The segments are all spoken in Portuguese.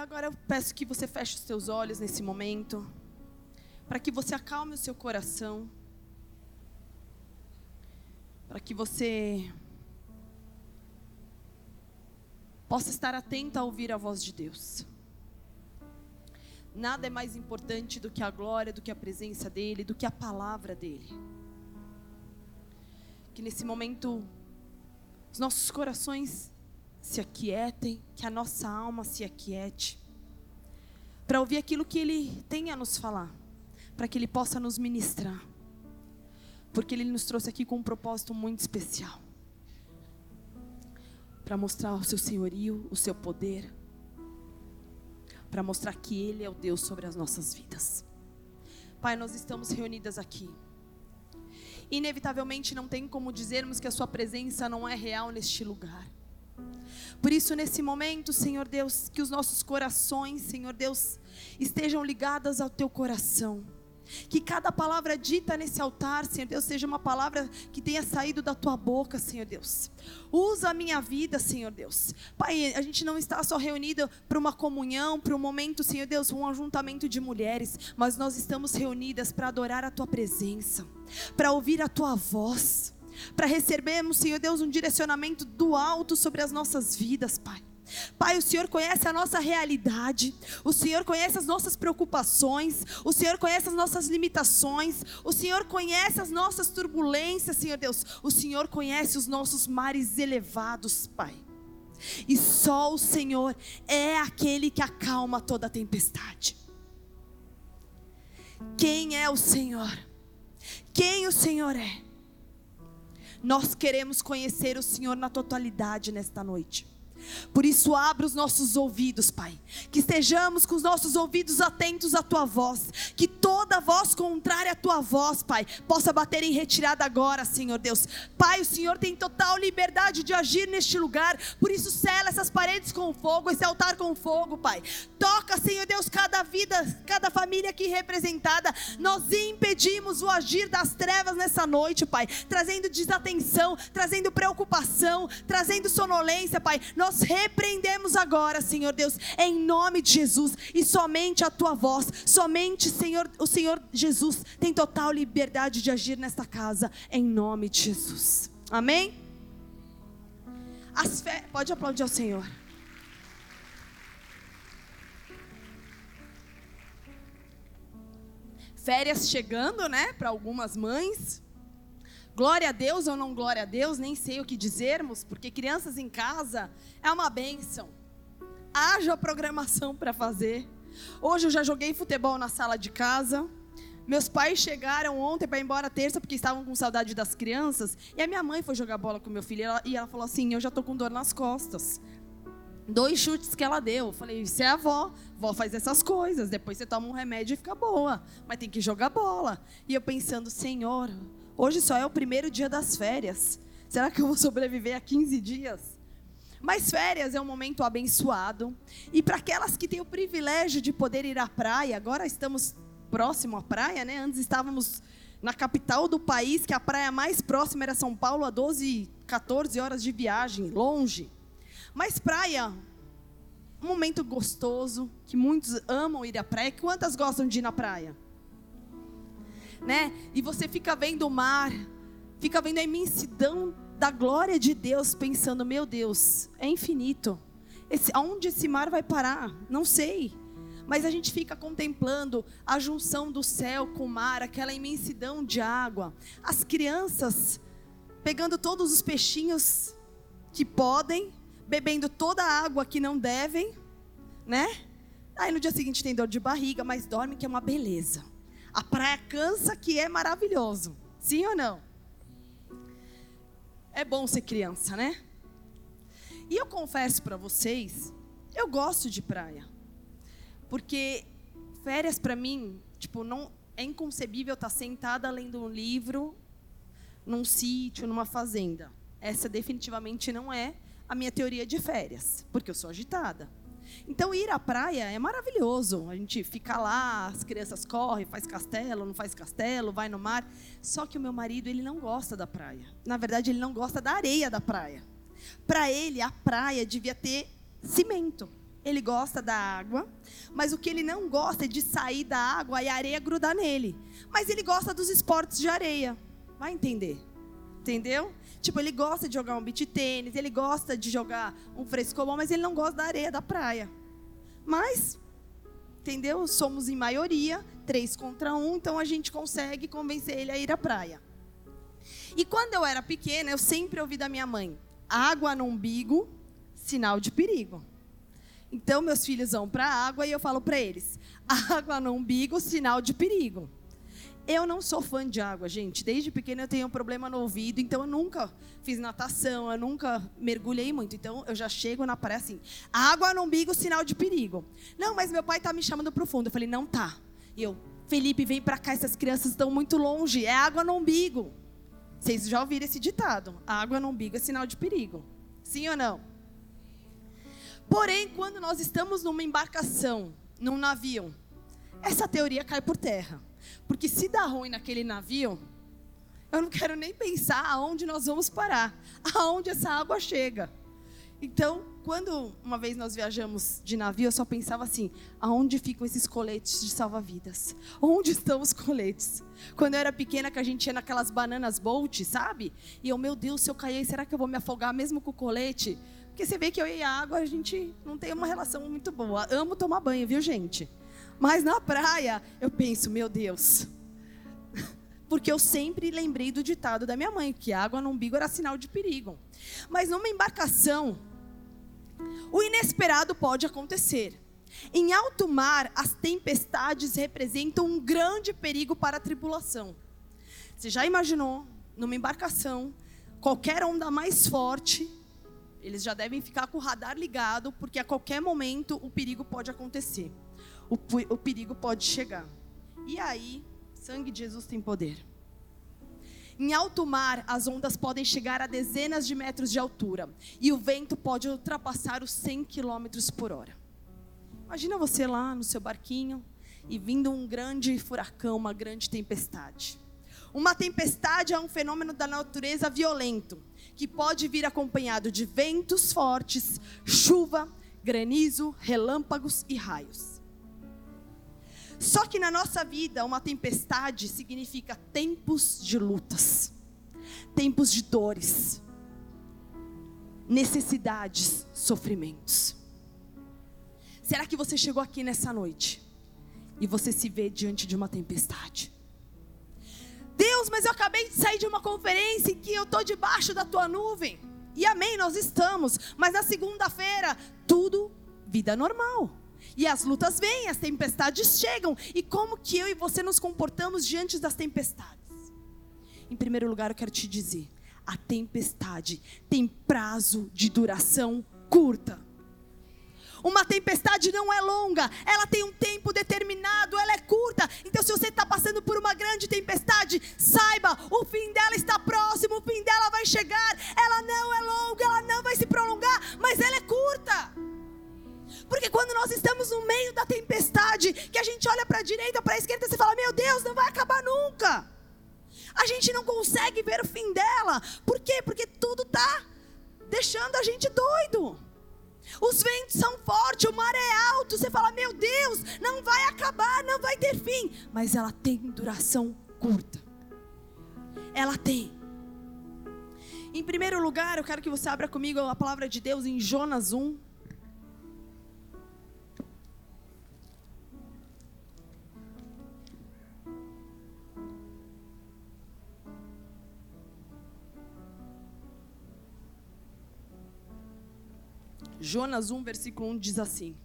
agora eu peço que você feche os seus olhos nesse momento, para que você acalme o seu coração, para que você possa estar atento a ouvir a voz de Deus. Nada é mais importante do que a glória, do que a presença dEle, do que a palavra dEle. Que nesse momento os nossos corações se aquietem, que a nossa alma se aquiete, para ouvir aquilo que Ele tem a nos falar, para que Ele possa nos ministrar, porque Ele nos trouxe aqui com um propósito muito especial para mostrar o seu senhorio, o seu poder para mostrar que Ele é o Deus sobre as nossas vidas. Pai, nós estamos reunidas aqui. Inevitavelmente não tem como dizermos que a Sua presença não é real neste lugar. Por isso, nesse momento, Senhor Deus, que os nossos corações, Senhor Deus, estejam ligadas ao Teu coração que cada palavra dita nesse altar, Senhor Deus, seja uma palavra que tenha saído da tua boca, Senhor Deus. Usa a minha vida, Senhor Deus. Pai, a gente não está só reunido para uma comunhão, para um momento, Senhor Deus, um ajuntamento de mulheres, mas nós estamos reunidas para adorar a tua presença, para ouvir a tua voz, para recebermos, Senhor Deus, um direcionamento do alto sobre as nossas vidas, Pai. Pai, o Senhor conhece a nossa realidade, o Senhor conhece as nossas preocupações, o Senhor conhece as nossas limitações, o Senhor conhece as nossas turbulências, Senhor Deus, o Senhor conhece os nossos mares elevados, Pai. E só o Senhor é aquele que acalma toda a tempestade. Quem é o Senhor? Quem o Senhor é? Nós queremos conhecer o Senhor na totalidade nesta noite. Por isso, abra os nossos ouvidos, Pai. Que estejamos com os nossos ouvidos atentos à tua voz. Que toda voz contrária à tua voz, Pai, possa bater em retirada agora, Senhor Deus. Pai, o Senhor tem total liberdade de agir neste lugar. Por isso, sela essas paredes com fogo, esse altar com fogo, Pai. Toca, Senhor Deus, cada vida, cada família aqui representada. Nós impedimos o agir das trevas nessa noite, Pai. Trazendo desatenção, trazendo preocupação, trazendo sonolência, Pai. Nós repreendemos agora, Senhor Deus, em nome de Jesus, e somente a tua voz, somente Senhor, o Senhor Jesus tem total liberdade de agir nesta casa, em nome de Jesus. Amém? As fe... Pode aplaudir ao Senhor. Férias chegando, né, para algumas mães. Glória a Deus ou não glória a Deus, nem sei o que dizermos, porque crianças em casa é uma bênção. Haja programação para fazer. Hoje eu já joguei futebol na sala de casa. Meus pais chegaram ontem para ir embora terça porque estavam com saudade das crianças. E a minha mãe foi jogar bola com meu filho e ela, e ela falou assim: Eu já tô com dor nas costas. Dois chutes que ela deu. Eu falei: Isso é a avó. Vó faz essas coisas. Depois você toma um remédio e fica boa. Mas tem que jogar bola. E eu pensando: Senhor, Hoje só é o primeiro dia das férias. Será que eu vou sobreviver a 15 dias? Mas férias é um momento abençoado. E para aquelas que têm o privilégio de poder ir à praia, agora estamos próximo à praia, né? Antes estávamos na capital do país, que a praia mais próxima era São Paulo, a 12, 14 horas de viagem, longe. Mas praia, um momento gostoso, que muitos amam ir à praia. Quantas gostam de ir na praia? Né? E você fica vendo o mar, fica vendo a imensidão da glória de Deus, pensando: meu Deus, é infinito. Esse, aonde esse mar vai parar? Não sei. Mas a gente fica contemplando a junção do céu com o mar, aquela imensidão de água. As crianças pegando todos os peixinhos que podem, bebendo toda a água que não devem, né? Aí no dia seguinte tem dor de barriga, mas dorme que é uma beleza. A praia cansa que é maravilhoso. Sim ou não? É bom ser criança, né? E eu confesso para vocês, eu gosto de praia. Porque férias para mim, tipo, não é inconcebível estar sentada lendo um livro num sítio, numa fazenda. Essa definitivamente não é a minha teoria de férias, porque eu sou agitada. Então, ir à praia é maravilhoso. A gente fica lá, as crianças correm, faz castelo, não faz castelo, vai no mar. Só que o meu marido, ele não gosta da praia. Na verdade, ele não gosta da areia da praia. Para ele, a praia devia ter cimento. ele gosta da água, mas o que ele não gosta é de sair da água e a areia grudar nele. Mas ele gosta dos esportes de areia. Vai entender. Entendeu? Tipo, ele gosta de jogar um beat tênis, ele gosta de jogar um frescobol, mas ele não gosta da areia da praia. Mas, entendeu? Somos em maioria, três contra um, então a gente consegue convencer ele a ir à praia. E quando eu era pequena, eu sempre ouvi da minha mãe: água no umbigo, sinal de perigo. Então, meus filhos vão para a água e eu falo para eles: água no umbigo, sinal de perigo. Eu não sou fã de água, gente. Desde pequena eu tenho um problema no ouvido, então eu nunca fiz natação, eu nunca mergulhei muito. Então eu já chego na praia assim: água no umbigo, sinal de perigo. Não, mas meu pai está me chamando para o fundo. Eu falei: não tá. E eu, Felipe, vem para cá, essas crianças estão muito longe. É água no umbigo. Vocês já ouviram esse ditado? Água no umbigo é sinal de perigo. Sim ou não? Porém, quando nós estamos numa embarcação, num navio, essa teoria cai por terra. Porque se dá ruim naquele navio, eu não quero nem pensar aonde nós vamos parar, aonde essa água chega. Então, quando uma vez nós viajamos de navio, eu só pensava assim: aonde ficam esses coletes de salva-vidas? Onde estão os coletes? Quando eu era pequena, que a gente ia naquelas bananas bolt, sabe? E eu, meu Deus, se eu cair, será que eu vou me afogar mesmo com o colete? Porque você vê que eu e a água, a gente não tem uma relação muito boa. Amo tomar banho, viu, gente? Mas na praia, eu penso, meu Deus. Porque eu sempre lembrei do ditado da minha mãe, que água no umbigo era sinal de perigo. Mas numa embarcação, o inesperado pode acontecer. Em alto mar, as tempestades representam um grande perigo para a tripulação. Você já imaginou, numa embarcação, qualquer onda mais forte eles já devem ficar com o radar ligado, porque a qualquer momento o perigo pode acontecer. O, o perigo pode chegar. E aí, sangue de Jesus tem poder. Em alto mar, as ondas podem chegar a dezenas de metros de altura e o vento pode ultrapassar os 100 quilômetros por hora. Imagina você lá no seu barquinho e vindo um grande furacão, uma grande tempestade. Uma tempestade é um fenômeno da natureza violento que pode vir acompanhado de ventos fortes, chuva, granizo, relâmpagos e raios. Só que na nossa vida, uma tempestade significa tempos de lutas, tempos de dores, necessidades, sofrimentos. Será que você chegou aqui nessa noite e você se vê diante de uma tempestade? Deus, mas eu acabei de sair de uma conferência em que eu estou debaixo da tua nuvem. E amém, nós estamos. Mas na segunda-feira, tudo vida normal. E as lutas vêm, as tempestades chegam. E como que eu e você nos comportamos diante das tempestades? Em primeiro lugar, eu quero te dizer: a tempestade tem prazo de duração curta. Uma tempestade não é longa, ela tem um tempo determinado, ela é curta. Então, se você está passando por uma grande tempestade, saiba, o fim dela está próximo, o fim dela vai chegar. Ela não é longa, ela não vai se prolongar, mas ela é curta. Porque quando nós estamos no meio da tempestade, que a gente olha para a direita, para a esquerda, você fala: Meu Deus, não vai acabar nunca. A gente não consegue ver o fim dela. Por quê? Porque tudo está deixando a gente doido. Os ventos são fortes, o mar é alto. Você fala, meu Deus, não vai acabar, não vai ter fim. Mas ela tem duração curta. Ela tem. Em primeiro lugar, eu quero que você abra comigo a palavra de Deus em Jonas 1. Jonas 1, versículo 1 diz assim: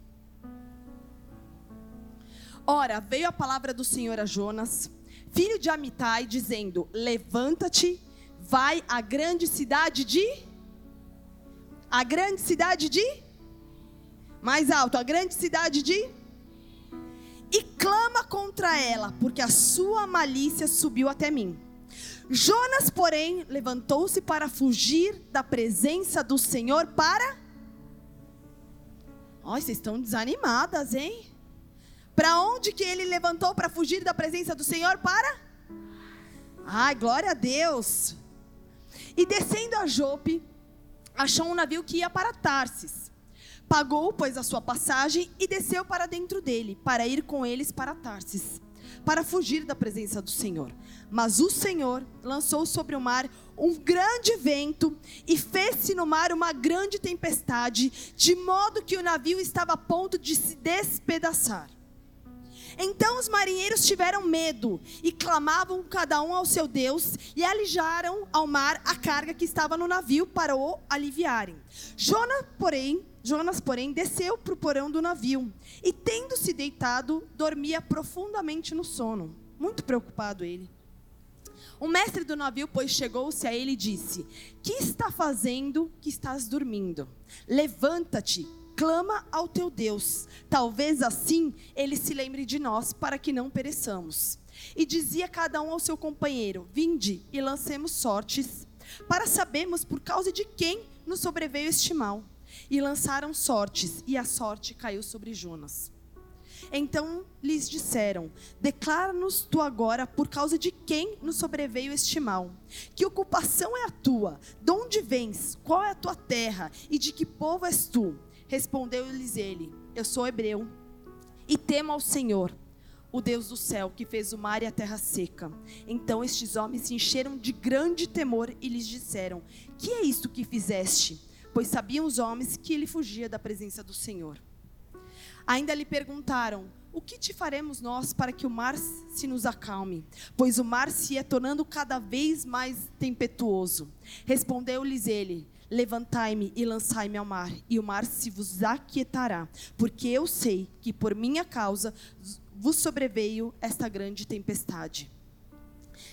Ora, veio a palavra do Senhor a Jonas, filho de Amitai, dizendo: Levanta-te, vai à grande cidade de. A grande cidade de. Mais alto, a grande cidade de. E clama contra ela, porque a sua malícia subiu até mim. Jonas, porém, levantou-se para fugir da presença do Senhor para Ó, vocês estão desanimadas, hein? Para onde que ele levantou para fugir da presença do Senhor? Para? Ai, glória a Deus. E descendo a Jope, achou um navio que ia para Tarsis, Pagou, pois, a sua passagem e desceu para dentro dele, para ir com eles para Tarsis, para fugir da presença do Senhor. Mas o Senhor lançou sobre o mar um grande vento e fez-se no mar uma grande tempestade, de modo que o navio estava a ponto de se despedaçar. Então os marinheiros tiveram medo e clamavam cada um ao seu Deus e alijaram ao mar a carga que estava no navio para o aliviarem. Jonas, porém, Jonas, porém, desceu para o porão do navio e, tendo-se deitado, dormia profundamente no sono. Muito preocupado ele. O mestre do navio, pois, chegou-se a ele e disse: Que está fazendo que estás dormindo? Levanta-te, clama ao teu Deus. Talvez assim ele se lembre de nós, para que não pereçamos. E dizia cada um ao seu companheiro: Vinde e lancemos sortes, para sabermos por causa de quem nos sobreveio este mal. E lançaram sortes, e a sorte caiu sobre Jonas. Então lhes disseram: Declara-nos tu agora por causa de quem nos sobreveio este mal. Que ocupação é a tua? De onde vens? Qual é a tua terra? E de que povo és tu? Respondeu-lhes ele: Eu sou hebreu e temo ao Senhor, o Deus do céu, que fez o mar e a terra seca. Então estes homens se encheram de grande temor e lhes disseram: Que é isto que fizeste? Pois sabiam os homens que ele fugia da presença do Senhor. Ainda lhe perguntaram: O que te faremos nós para que o mar se nos acalme? Pois o mar se é tornando cada vez mais tempestuoso. Respondeu-lhes ele: Levantai-me e lançai-me ao mar, e o mar se vos aquietará, porque eu sei que por minha causa vos sobreveio esta grande tempestade.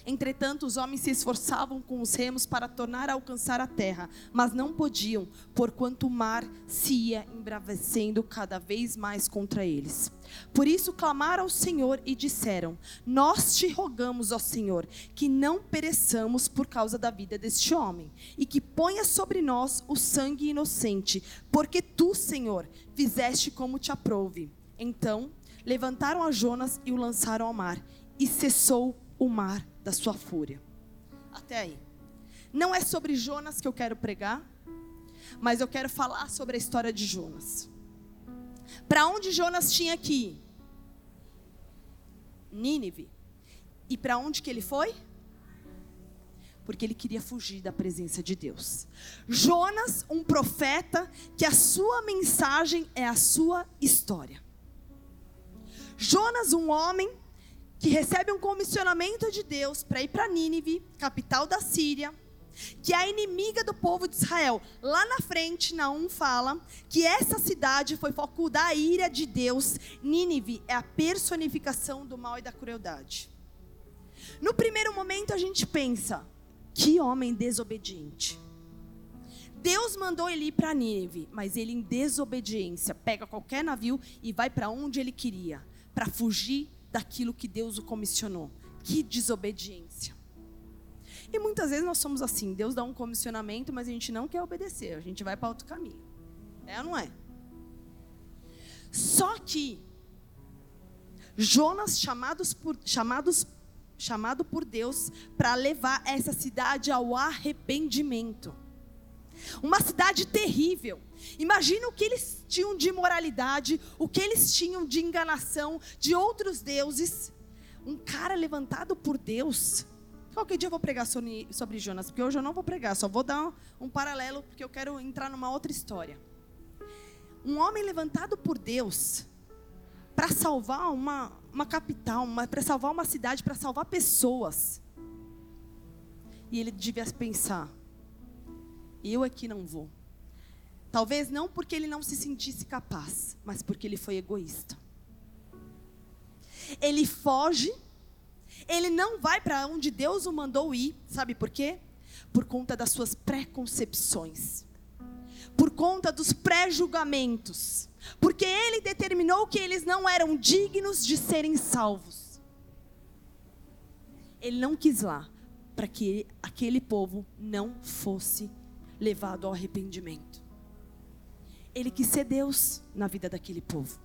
Entretanto, os homens se esforçavam com os remos para tornar a alcançar a terra, mas não podiam, porquanto o mar se ia embravecendo cada vez mais contra eles. Por isso clamaram ao Senhor e disseram: Nós te rogamos, ó Senhor, que não pereçamos por causa da vida deste homem, e que ponha sobre nós o sangue inocente, porque tu, Senhor, fizeste como te aprouve. Então levantaram a Jonas e o lançaram ao mar, e cessou o mar da sua fúria. Até aí. Não é sobre Jonas que eu quero pregar, mas eu quero falar sobre a história de Jonas. Para onde Jonas tinha que ir? Nínive. E para onde que ele foi? Porque ele queria fugir da presença de Deus. Jonas, um profeta, que a sua mensagem é a sua história. Jonas, um homem que recebe um comissionamento de Deus para ir para Nínive, capital da Síria, que é inimiga do povo de Israel. Lá na frente, Naum fala que essa cidade foi foco da ira de Deus. Nínive é a personificação do mal e da crueldade. No primeiro momento, a gente pensa: que homem desobediente. Deus mandou ele ir para Nínive, mas ele, em desobediência, pega qualquer navio e vai para onde ele queria, para fugir daquilo que Deus o comissionou. Que desobediência. E muitas vezes nós somos assim: Deus dá um comissionamento, mas a gente não quer obedecer, a gente vai para outro caminho. É ou não é? Só que Jonas, chamados por, chamados, chamado por Deus para levar essa cidade ao arrependimento. Uma cidade terrível. Imagina o que eles tinham de imoralidade, o que eles tinham de enganação, de outros deuses. Um cara levantado por Deus. Qualquer dia eu vou pregar sobre, Jonas, porque hoje eu não vou pregar, só vou dar um, paralelo, porque eu quero entrar numa outra história. Um homem levantado por Deus para salvar uma, uma capital, para salvar uma cidade, para salvar pessoas. E ele devia pensar: eu aqui não vou. Talvez não porque ele não se sentisse capaz, mas porque ele foi egoísta. Ele foge, ele não vai para onde Deus o mandou ir, sabe por quê? Por conta das suas preconcepções, por conta dos pré-julgamentos, porque ele determinou que eles não eram dignos de serem salvos. Ele não quis lá para que aquele povo não fosse levado ao arrependimento. Ele quis ser Deus na vida daquele povo.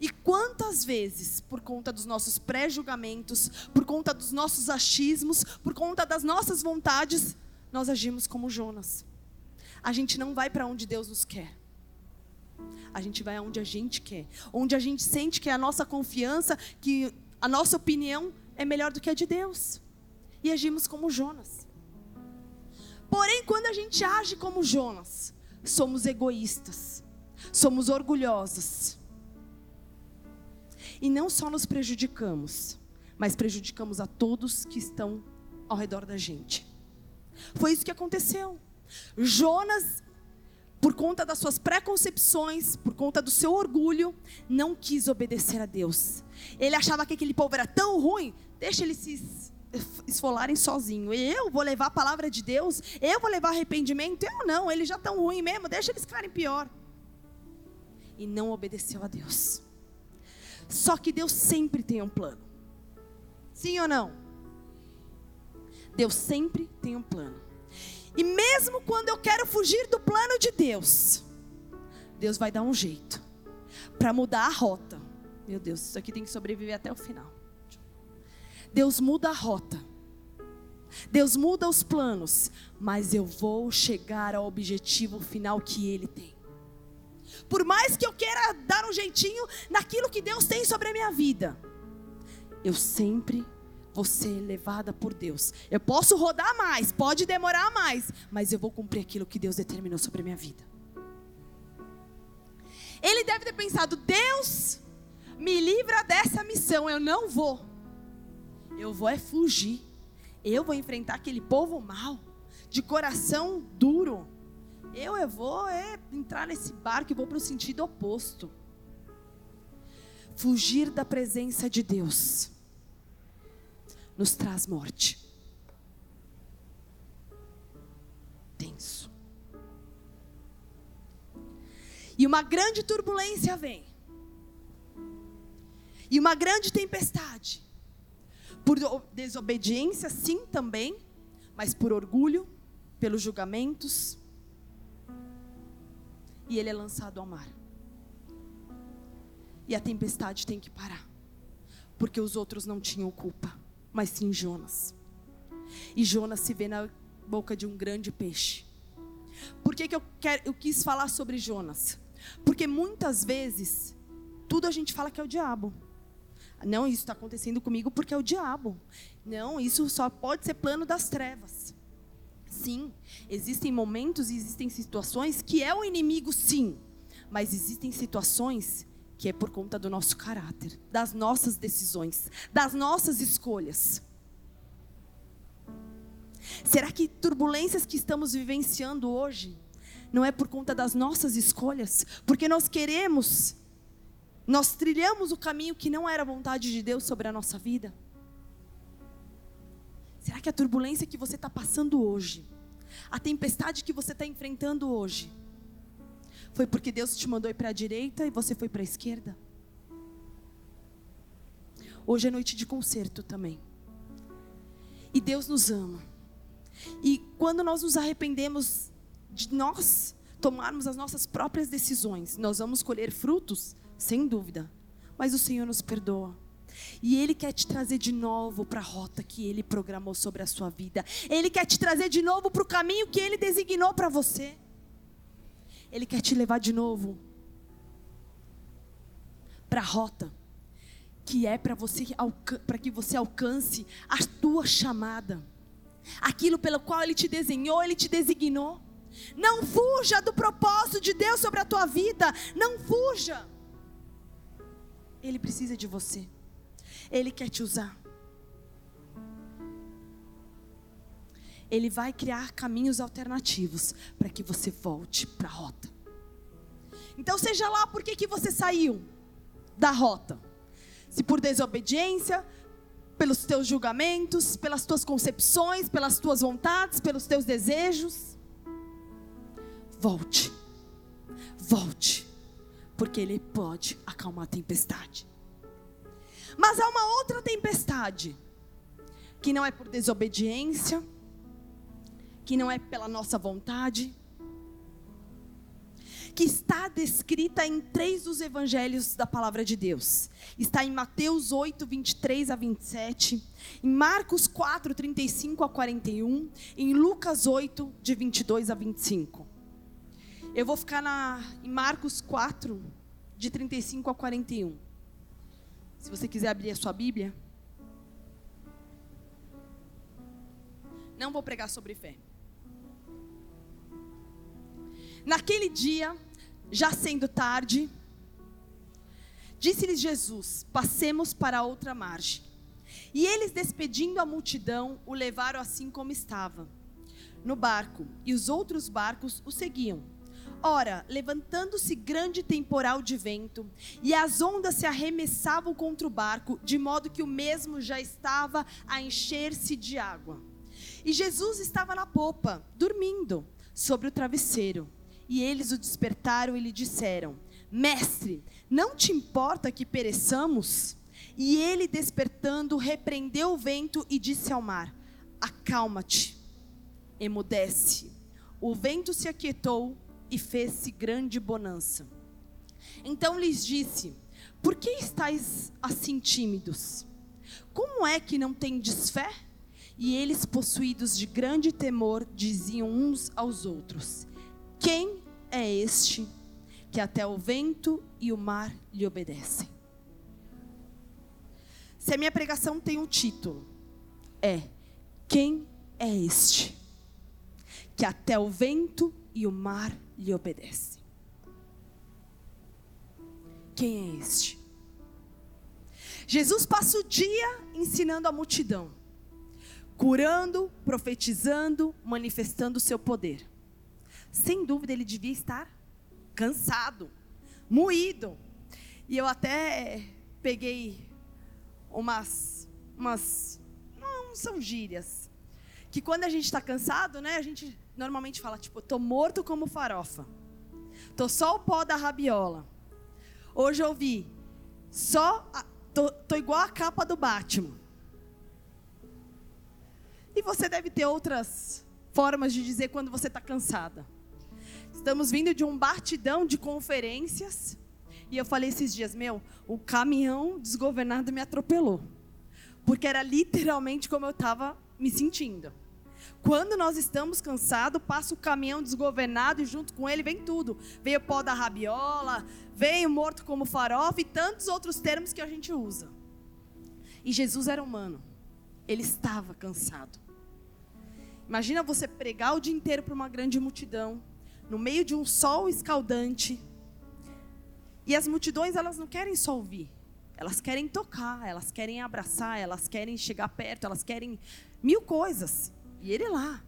E quantas vezes, por conta dos nossos pré-julgamentos, por conta dos nossos achismos, por conta das nossas vontades, nós agimos como Jonas. A gente não vai para onde Deus nos quer. A gente vai aonde a gente quer, onde a gente sente que a nossa confiança, que a nossa opinião é melhor do que a de Deus. E agimos como Jonas. Porém, quando a gente age como Jonas, somos egoístas, somos orgulhosos. E não só nos prejudicamos, mas prejudicamos a todos que estão ao redor da gente. Foi isso que aconteceu. Jonas, por conta das suas preconcepções, por conta do seu orgulho, não quis obedecer a Deus. Ele achava que aquele povo era tão ruim, deixa eles se esfolarem sozinho. Eu vou levar a palavra de Deus, eu vou levar arrependimento. Eu não, eles já estão ruins mesmo, deixa eles ficarem pior. E não obedeceu a Deus. Só que Deus sempre tem um plano. Sim ou não? Deus sempre tem um plano. E mesmo quando eu quero fugir do plano de Deus, Deus vai dar um jeito para mudar a rota. Meu Deus, isso aqui tem que sobreviver até o final. Deus muda a rota. Deus muda os planos, mas eu vou chegar ao objetivo final que Ele tem. Por mais que eu queira dar um jeitinho naquilo que Deus tem sobre a minha vida, eu sempre vou ser levada por Deus. Eu posso rodar mais, pode demorar mais, mas eu vou cumprir aquilo que Deus determinou sobre a minha vida. Ele deve ter pensado: Deus, me livra dessa missão, eu não vou. Eu vou é fugir. Eu vou enfrentar aquele povo mau, de coração duro. Eu, eu vou é entrar nesse barco e vou para o sentido oposto. Fugir da presença de Deus nos traz morte. Tenso. E uma grande turbulência vem. E uma grande tempestade. Por desobediência, sim, também, mas por orgulho, pelos julgamentos. E ele é lançado ao mar. E a tempestade tem que parar. Porque os outros não tinham culpa mas sim Jonas. E Jonas se vê na boca de um grande peixe. Por que, que eu, quero, eu quis falar sobre Jonas? Porque muitas vezes, tudo a gente fala que é o diabo. Não, isso está acontecendo comigo porque é o diabo. Não, isso só pode ser plano das trevas. Sim, existem momentos e existem situações que é o inimigo, sim. Mas existem situações que é por conta do nosso caráter, das nossas decisões, das nossas escolhas. Será que turbulências que estamos vivenciando hoje não é por conta das nossas escolhas? Porque nós queremos, nós trilhamos o caminho que não era vontade de Deus sobre a nossa vida? Será que a turbulência que você está passando hoje, a tempestade que você está enfrentando hoje, foi porque Deus te mandou ir para a direita e você foi para a esquerda? Hoje é noite de concerto também. E Deus nos ama. E quando nós nos arrependemos de nós tomarmos as nossas próprias decisões, nós vamos colher frutos, sem dúvida. Mas o Senhor nos perdoa. E Ele quer te trazer de novo para a rota que Ele programou sobre a sua vida. Ele quer te trazer de novo para o caminho que Ele designou para você. Ele quer te levar de novo para a rota que é para você para que você alcance a tua chamada. Aquilo pelo qual ele te desenhou, ele te designou. Não fuja do propósito de Deus sobre a tua vida, não fuja. Ele precisa de você. Ele quer te usar. Ele vai criar caminhos alternativos para que você volte para a rota. Então, seja lá por que, que você saiu da rota. Se por desobediência, pelos teus julgamentos, pelas tuas concepções, pelas tuas vontades, pelos teus desejos. Volte. Volte. Porque Ele pode acalmar a tempestade. Mas há uma outra tempestade, que não é por desobediência, que não é pela nossa vontade, que está descrita em três dos evangelhos da palavra de Deus. Está em Mateus 8, 23 a 27, em Marcos 4, 35 a 41, em Lucas 8, de 22 a 25. Eu vou ficar na, em Marcos 4, de 35 a 41. Se você quiser abrir a sua Bíblia. Não vou pregar sobre fé. Naquele dia, já sendo tarde, disse-lhes Jesus: Passemos para outra margem. E eles, despedindo a multidão, o levaram assim como estava, no barco, e os outros barcos o seguiam. Ora, levantando-se grande temporal de vento, e as ondas se arremessavam contra o barco, de modo que o mesmo já estava a encher-se de água. E Jesus estava na popa, dormindo, sobre o travesseiro. E eles o despertaram e lhe disseram: Mestre, não te importa que pereçamos? E ele, despertando, repreendeu o vento e disse ao mar: Acalma-te, emudece. O vento se aquietou e fez-se grande bonança. Então lhes disse: Por que estáis assim tímidos? Como é que não tendes fé? E eles, possuídos de grande temor, diziam uns aos outros: Quem é este que até o vento e o mar lhe obedecem? Se a minha pregação tem um título, é: Quem é este que até o vento e o mar lhe obedecem? Quem é este? Jesus passa o dia ensinando a multidão curando, profetizando, manifestando o seu poder. Sem dúvida, ele devia estar cansado, moído. E eu até peguei umas, umas, não são gírias, que quando a gente está cansado, né, a gente normalmente fala tipo, tô morto como farofa, tô só o pó da rabiola. Hoje eu ouvi, só, a, tô, tô igual a capa do Batman. E você deve ter outras formas de dizer quando você está cansada. Estamos vindo de um batidão de conferências. E eu falei esses dias, meu, o caminhão desgovernado me atropelou. Porque era literalmente como eu estava me sentindo. Quando nós estamos cansados, passa o caminhão desgovernado e junto com ele vem tudo. Veio o pó da rabiola, veio morto como farofa e tantos outros termos que a gente usa. E Jesus era humano. Ele estava cansado. Imagina você pregar o dia inteiro para uma grande multidão, no meio de um sol escaldante. E as multidões, elas não querem só ouvir. Elas querem tocar, elas querem abraçar, elas querem chegar perto, elas querem mil coisas. E ele lá.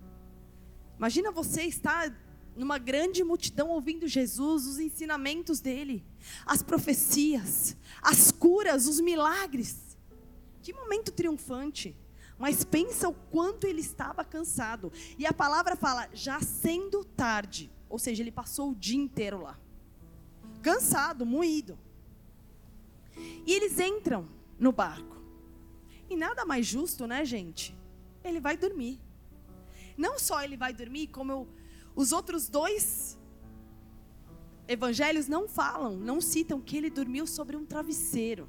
Imagina você estar numa grande multidão ouvindo Jesus, os ensinamentos dele, as profecias, as curas, os milagres. Que momento triunfante. Mas pensa o quanto ele estava cansado. E a palavra fala, já sendo tarde. Ou seja, ele passou o dia inteiro lá. Cansado, moído. E eles entram no barco. E nada mais justo, né, gente? Ele vai dormir. Não só ele vai dormir, como eu, os outros dois evangelhos não falam, não citam que ele dormiu sobre um travesseiro.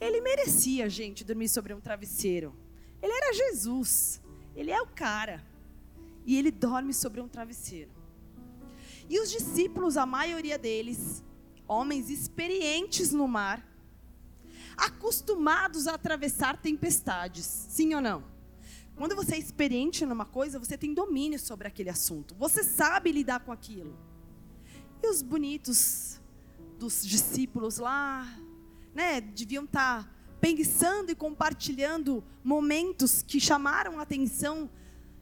Ele merecia, gente, dormir sobre um travesseiro. Ele era Jesus. Ele é o cara. E ele dorme sobre um travesseiro. E os discípulos, a maioria deles, homens experientes no mar, acostumados a atravessar tempestades. Sim ou não? Quando você é experiente numa coisa, você tem domínio sobre aquele assunto. Você sabe lidar com aquilo. E os bonitos dos discípulos lá, né, deviam estar pensando e compartilhando momentos que chamaram a atenção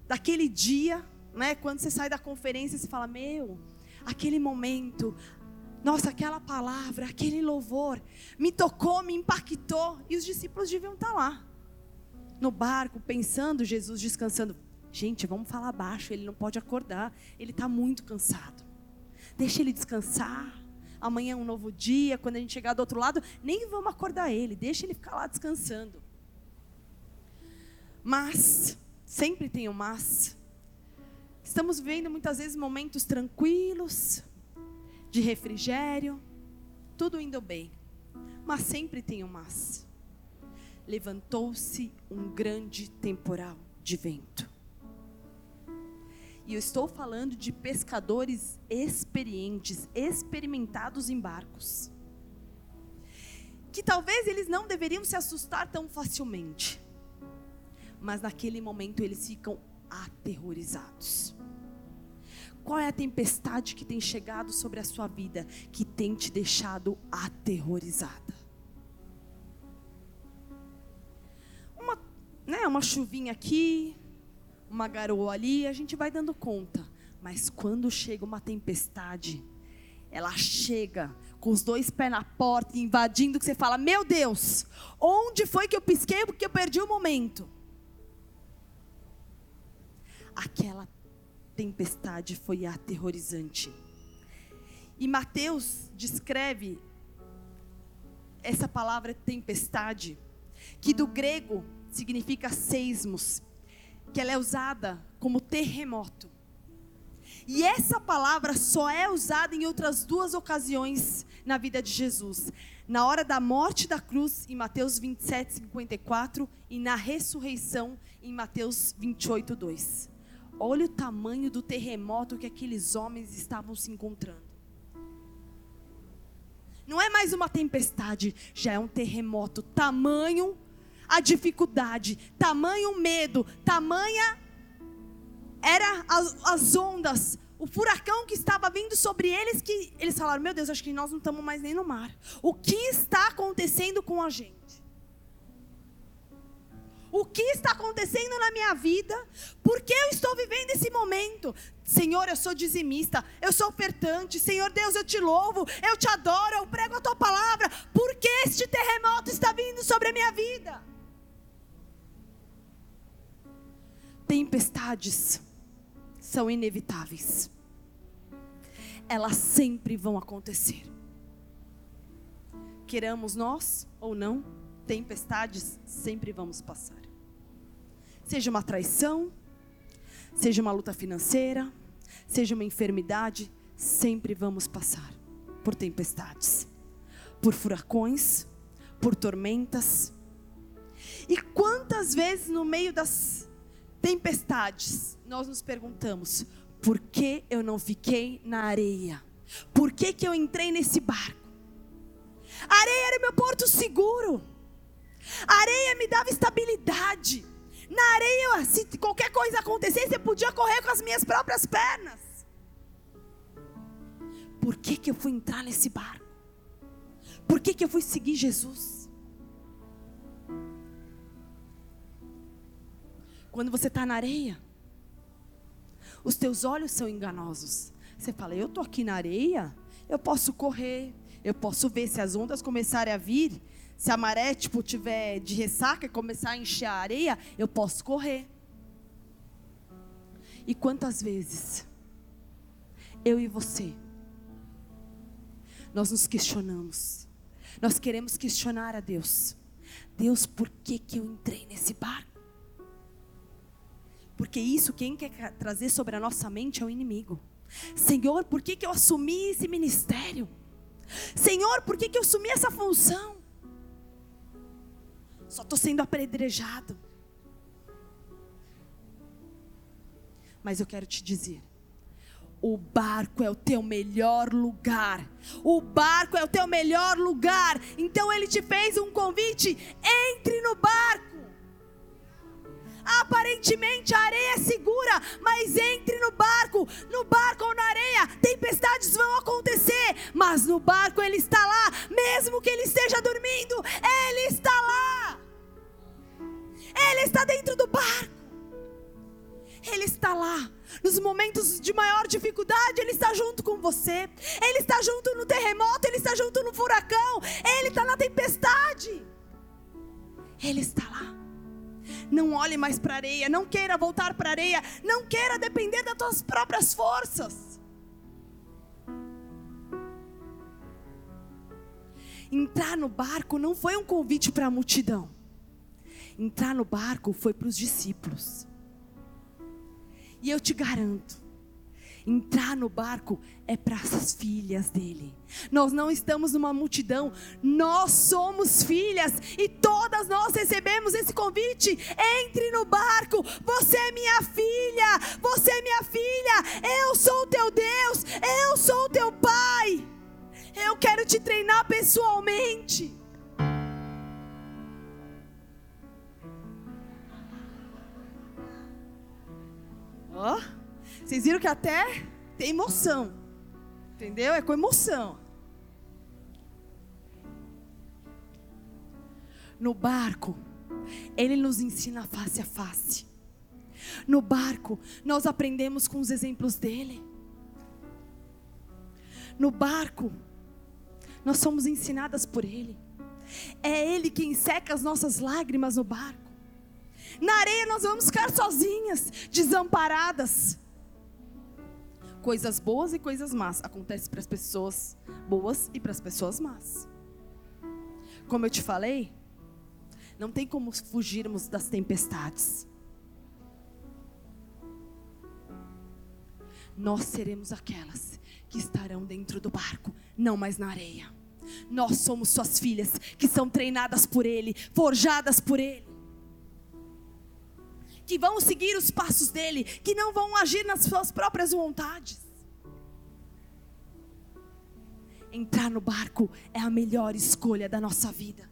daquele dia, né? Quando você sai da conferência, você fala: Meu, aquele momento, nossa, aquela palavra, aquele louvor, me tocou, me impactou. E os discípulos deviam estar lá, no barco, pensando, Jesus descansando. Gente, vamos falar baixo, ele não pode acordar, ele está muito cansado. Deixa ele descansar amanhã é um novo dia, quando a gente chegar do outro lado, nem vamos acordar ele, deixa ele ficar lá descansando. Mas, sempre tem um mas. Estamos vivendo muitas vezes momentos tranquilos, de refrigério, tudo indo bem. Mas sempre tem um mas. Levantou-se um grande temporal de vento. E eu estou falando de pescadores experientes, experimentados em barcos. Que talvez eles não deveriam se assustar tão facilmente. Mas naquele momento eles ficam aterrorizados. Qual é a tempestade que tem chegado sobre a sua vida que tem te deixado aterrorizada? Né, uma chuvinha aqui, uma garoa ali, a gente vai dando conta. Mas quando chega uma tempestade, ela chega com os dois pés na porta, invadindo, que você fala: Meu Deus, onde foi que eu pisquei porque eu perdi o momento? Aquela tempestade foi aterrorizante. E Mateus descreve essa palavra tempestade, que do grego significa seismos, que ela é usada como terremoto. E essa palavra só é usada em outras duas ocasiões na vida de Jesus. Na hora da morte da cruz, em Mateus 27, 54, e na ressurreição, em Mateus 28, 2. Olha o tamanho do terremoto que aqueles homens estavam se encontrando. Não é mais uma tempestade, já é um terremoto. Tamanho a dificuldade, tamanho medo, tamanha era as, as ondas, o furacão que estava vindo sobre eles, que eles falaram: Meu Deus, acho que nós não estamos mais nem no mar. O que está acontecendo com a gente? O que está acontecendo na minha vida? Por que eu estou vivendo esse momento? Senhor, eu sou dizimista, eu sou ofertante. Senhor Deus, eu te louvo, eu te adoro, eu prego a tua palavra. Por que este terremoto está vindo sobre a minha vida? Tempestades são inevitáveis. Elas sempre vão acontecer. Queramos nós ou não, tempestades sempre vamos passar. Seja uma traição, seja uma luta financeira, seja uma enfermidade, sempre vamos passar por tempestades, por furacões, por tormentas. E quantas vezes no meio das tempestades nós nos perguntamos: por que eu não fiquei na areia? Por que, que eu entrei nesse barco? A areia era meu porto seguro. A areia me dava estabilidade. Na areia, se qualquer coisa acontecesse, eu podia correr com as minhas próprias pernas. Por que, que eu fui entrar nesse barco? Por que, que eu fui seguir Jesus? Quando você está na areia, os teus olhos são enganosos. Você fala, eu estou aqui na areia, eu posso correr, eu posso ver se as ondas começarem a vir, se a maré tipo tiver de ressaca e começar a encher a areia, eu posso correr. E quantas vezes eu e você nós nos questionamos. Nós queremos questionar a Deus. Deus, por que que eu entrei nesse barco? Porque isso quem quer trazer sobre a nossa mente é o inimigo. Senhor, por que que eu assumi esse ministério? Senhor, por que que eu assumi essa função? Só estou sendo apedrejado. Mas eu quero te dizer: o barco é o teu melhor lugar. O barco é o teu melhor lugar. Então ele te fez um convite: entre no barco. Aparentemente a areia é segura, mas entre no barco. No barco ou na areia, tempestades vão acontecer, mas no barco ele está lá, mesmo que ele esteja dormindo, ele está lá. Ele está dentro do barco. Ele está lá. Nos momentos de maior dificuldade, Ele está junto com você. Ele está junto no terremoto, Ele está junto no furacão. Ele está na tempestade. Ele está lá. Não olhe mais para a areia, não queira voltar para a areia, não queira depender das tuas próprias forças. Entrar no barco não foi um convite para a multidão. Entrar no barco foi para os discípulos. E eu te garanto, Entrar no barco é para as filhas dele. Nós não estamos numa multidão, nós somos filhas e todas nós recebemos esse convite. Entre no barco, você é minha filha, você é minha filha, eu sou o teu Deus, eu sou o teu Pai. Eu quero te treinar pessoalmente. Vocês viram que até tem emoção. Entendeu? É com emoção. No barco, ele nos ensina face a face. No barco, nós aprendemos com os exemplos dele. No barco, nós somos ensinadas por ele. É ele quem seca as nossas lágrimas no barco. Na areia nós vamos ficar sozinhas, desamparadas. Coisas boas e coisas más acontecem para as pessoas boas e para as pessoas más. Como eu te falei, não tem como fugirmos das tempestades. Nós seremos aquelas que estarão dentro do barco, não mais na areia. Nós somos suas filhas que são treinadas por Ele, forjadas por Ele que vão seguir os passos dele, que não vão agir nas suas próprias vontades. Entrar no barco é a melhor escolha da nossa vida.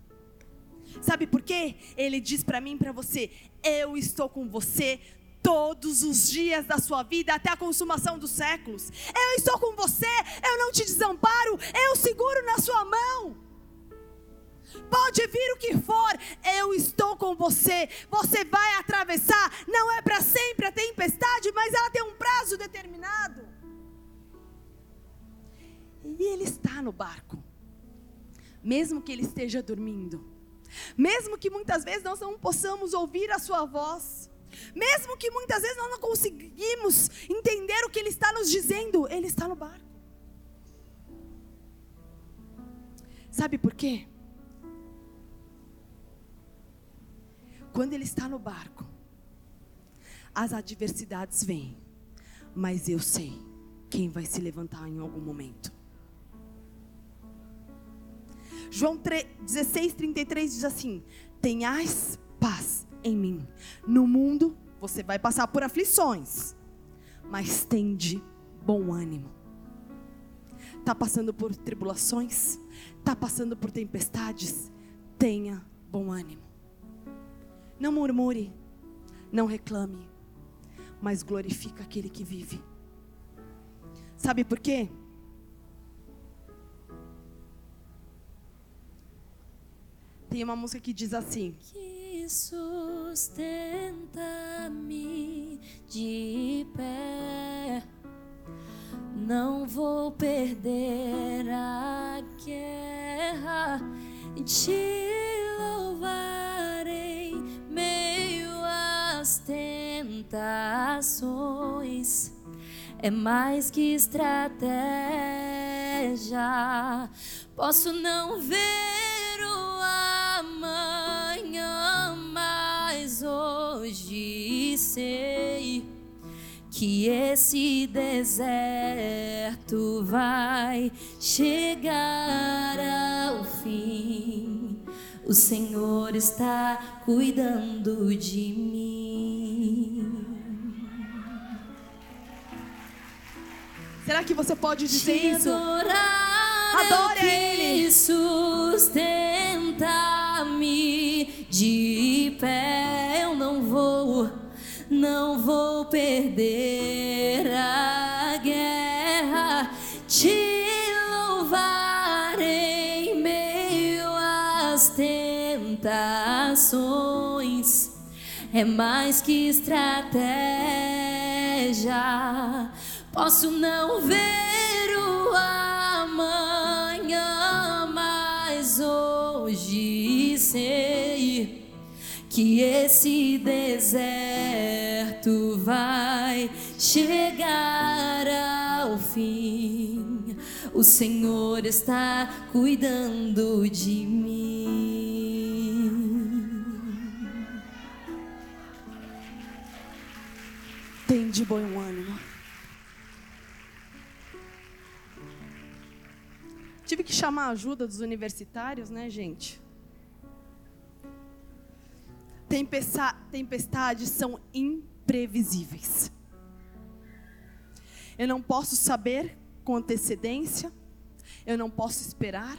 Sabe por quê? Ele diz para mim para você: Eu estou com você todos os dias da sua vida até a consumação dos séculos. Eu estou com você, eu não te desamparo, eu seguro na sua mão. Pode vir o que for, eu estou com você. Você vai atravessar, não é para sempre a tempestade, mas ela tem um prazo determinado. E ele está no barco, mesmo que ele esteja dormindo, mesmo que muitas vezes nós não possamos ouvir a sua voz, mesmo que muitas vezes nós não conseguimos entender o que ele está nos dizendo, ele está no barco. Sabe por quê? Quando ele está no barco, as adversidades vêm, mas eu sei quem vai se levantar em algum momento. João 16, 33 diz assim: Tenhais paz em mim. No mundo você vai passar por aflições, mas tende bom ânimo. Está passando por tribulações, está passando por tempestades, tenha bom ânimo. Não murmure, não reclame, mas glorifica aquele que vive. Sabe por quê? Tem uma música que diz assim: Que sustenta-me de pé, não vou perder a guerra. Te louvarei tentações. É mais que estratégia. Posso não ver o amanhã, mas hoje sei que esse deserto vai chegar ao fim. O Senhor está cuidando de mim. Será que você pode dizer Te isso? Adore Ele. sustenta-me de pé. Eu não vou, não vou perder a guerra. Te tentações. É mais que estratégia. Posso não ver o amanhã, mas hoje sei que esse deserto vai chegar ao fim o Senhor está cuidando de mim. Tem de bom ânimo. Tive que chamar a ajuda dos universitários, né, gente? Tempestades são imprevisíveis. Eu não posso saber com antecedência, eu não posso esperar.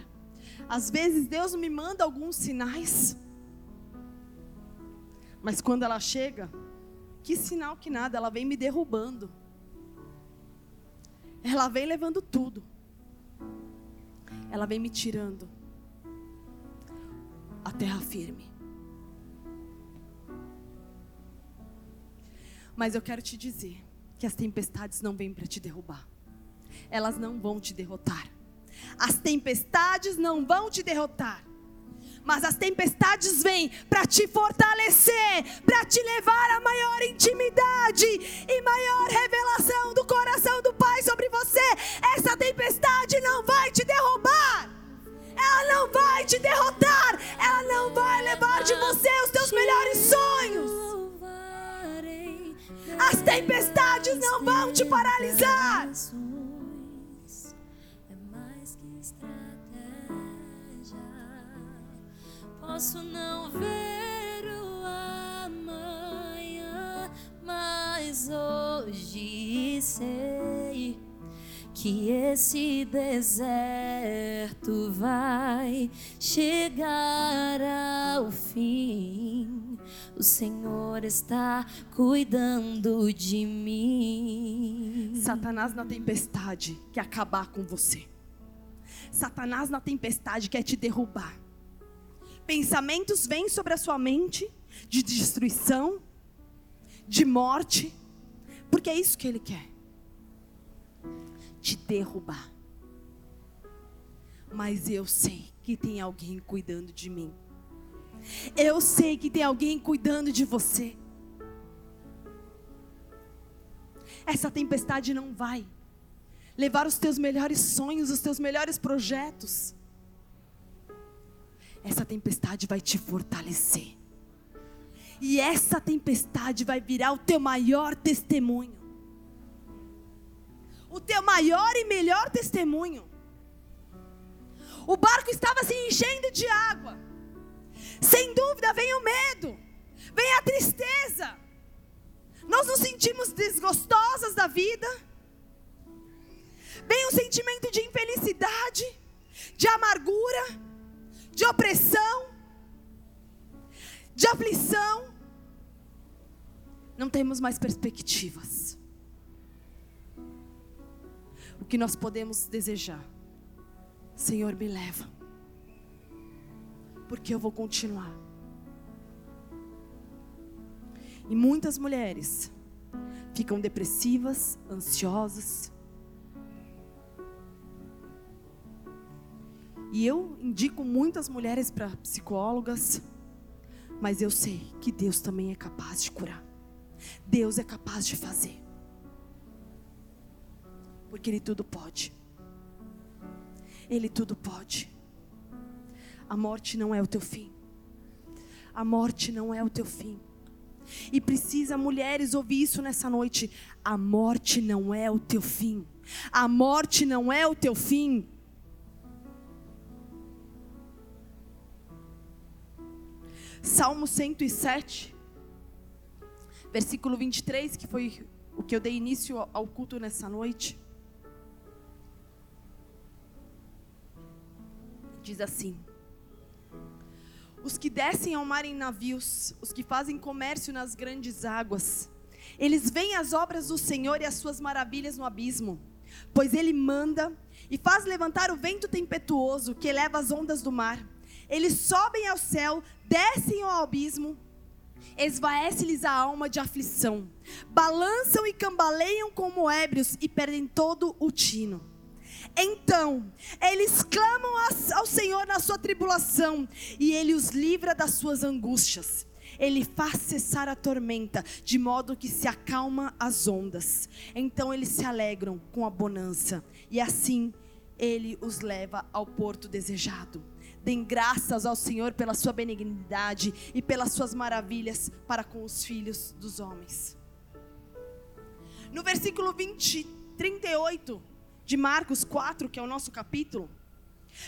Às vezes Deus me manda alguns sinais, mas quando ela chega, que sinal que nada, ela vem me derrubando. Ela vem levando tudo. Ela vem me tirando a terra firme. Mas eu quero te dizer que as tempestades não vêm para te derrubar. Elas não vão te derrotar. As tempestades não vão te derrotar. Mas as tempestades vêm para te fortalecer, para te levar a maior intimidade e maior revelação do coração do Pai sobre você. Essa tempestade não vai te derrubar. Ela não vai te derrotar. Ela não vai levar de você os teus melhores sonhos. As tempestades não vão te paralisar. Posso não ver o amanhã, mas hoje sei que esse deserto vai chegar ao fim. O Senhor está cuidando de mim. Satanás na tempestade quer acabar com você. Satanás na tempestade quer te derrubar. Pensamentos vêm sobre a sua mente de destruição, de morte, porque é isso que ele quer te derrubar. Mas eu sei que tem alguém cuidando de mim. Eu sei que tem alguém cuidando de você. Essa tempestade não vai levar os teus melhores sonhos, os teus melhores projetos essa tempestade vai te fortalecer. E essa tempestade vai virar o teu maior testemunho. O teu maior e melhor testemunho. O barco estava se enchendo de água. Sem dúvida vem o medo, vem a tristeza. Nós nos sentimos desgostosas da vida. Vem um sentimento de infelicidade, de amargura de opressão, de aflição. Não temos mais perspectivas. O que nós podemos desejar? Senhor, me leva, porque eu vou continuar. E muitas mulheres ficam depressivas, ansiosas, E eu indico muitas mulheres para psicólogas, mas eu sei que Deus também é capaz de curar. Deus é capaz de fazer. Porque Ele tudo pode. Ele tudo pode. A morte não é o teu fim. A morte não é o teu fim. E precisa mulheres ouvir isso nessa noite. A morte não é o teu fim. A morte não é o teu fim. Salmo 107, versículo 23, que foi o que eu dei início ao culto nessa noite. Diz assim: Os que descem ao mar em navios, os que fazem comércio nas grandes águas, eles veem as obras do Senhor e as suas maravilhas no abismo, pois ele manda e faz levantar o vento tempestuoso que eleva as ondas do mar. Eles sobem ao céu, descem ao abismo, esvaece-lhes a alma de aflição, balançam e cambaleiam como ébrios e perdem todo o tino. Então, eles clamam ao Senhor na sua tribulação, e Ele os livra das suas angústias. Ele faz cessar a tormenta, de modo que se acalma as ondas. Então eles se alegram com a bonança, e assim Ele os leva ao porto desejado. Deem graças ao Senhor pela sua benignidade e pelas suas maravilhas para com os filhos dos homens. No versículo 20, 38 de Marcos 4, que é o nosso capítulo,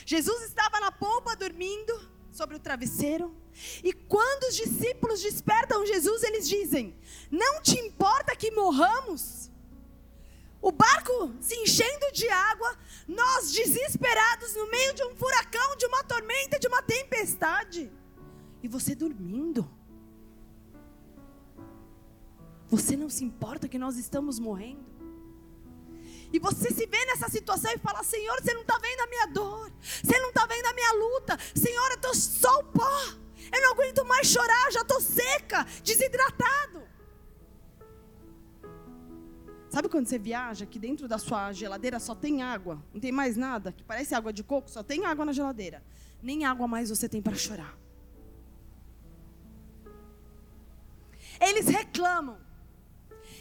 Jesus estava na polpa dormindo sobre o travesseiro. E quando os discípulos despertam Jesus, eles dizem: Não te importa que morramos? O barco se enchendo de água, nós desesperados no meio de um furacão, de uma tormenta, de uma tempestade. E você dormindo. Você não se importa que nós estamos morrendo? E você se vê nessa situação e fala: Senhor, você não está vendo a minha dor, você não está vendo a minha luta, Senhor, eu estou só o pó, eu não aguento mais chorar, já estou seca, desidratado. Sabe quando você viaja que dentro da sua geladeira só tem água, não tem mais nada, que parece água de coco, só tem água na geladeira, nem água mais você tem para chorar. Eles reclamam,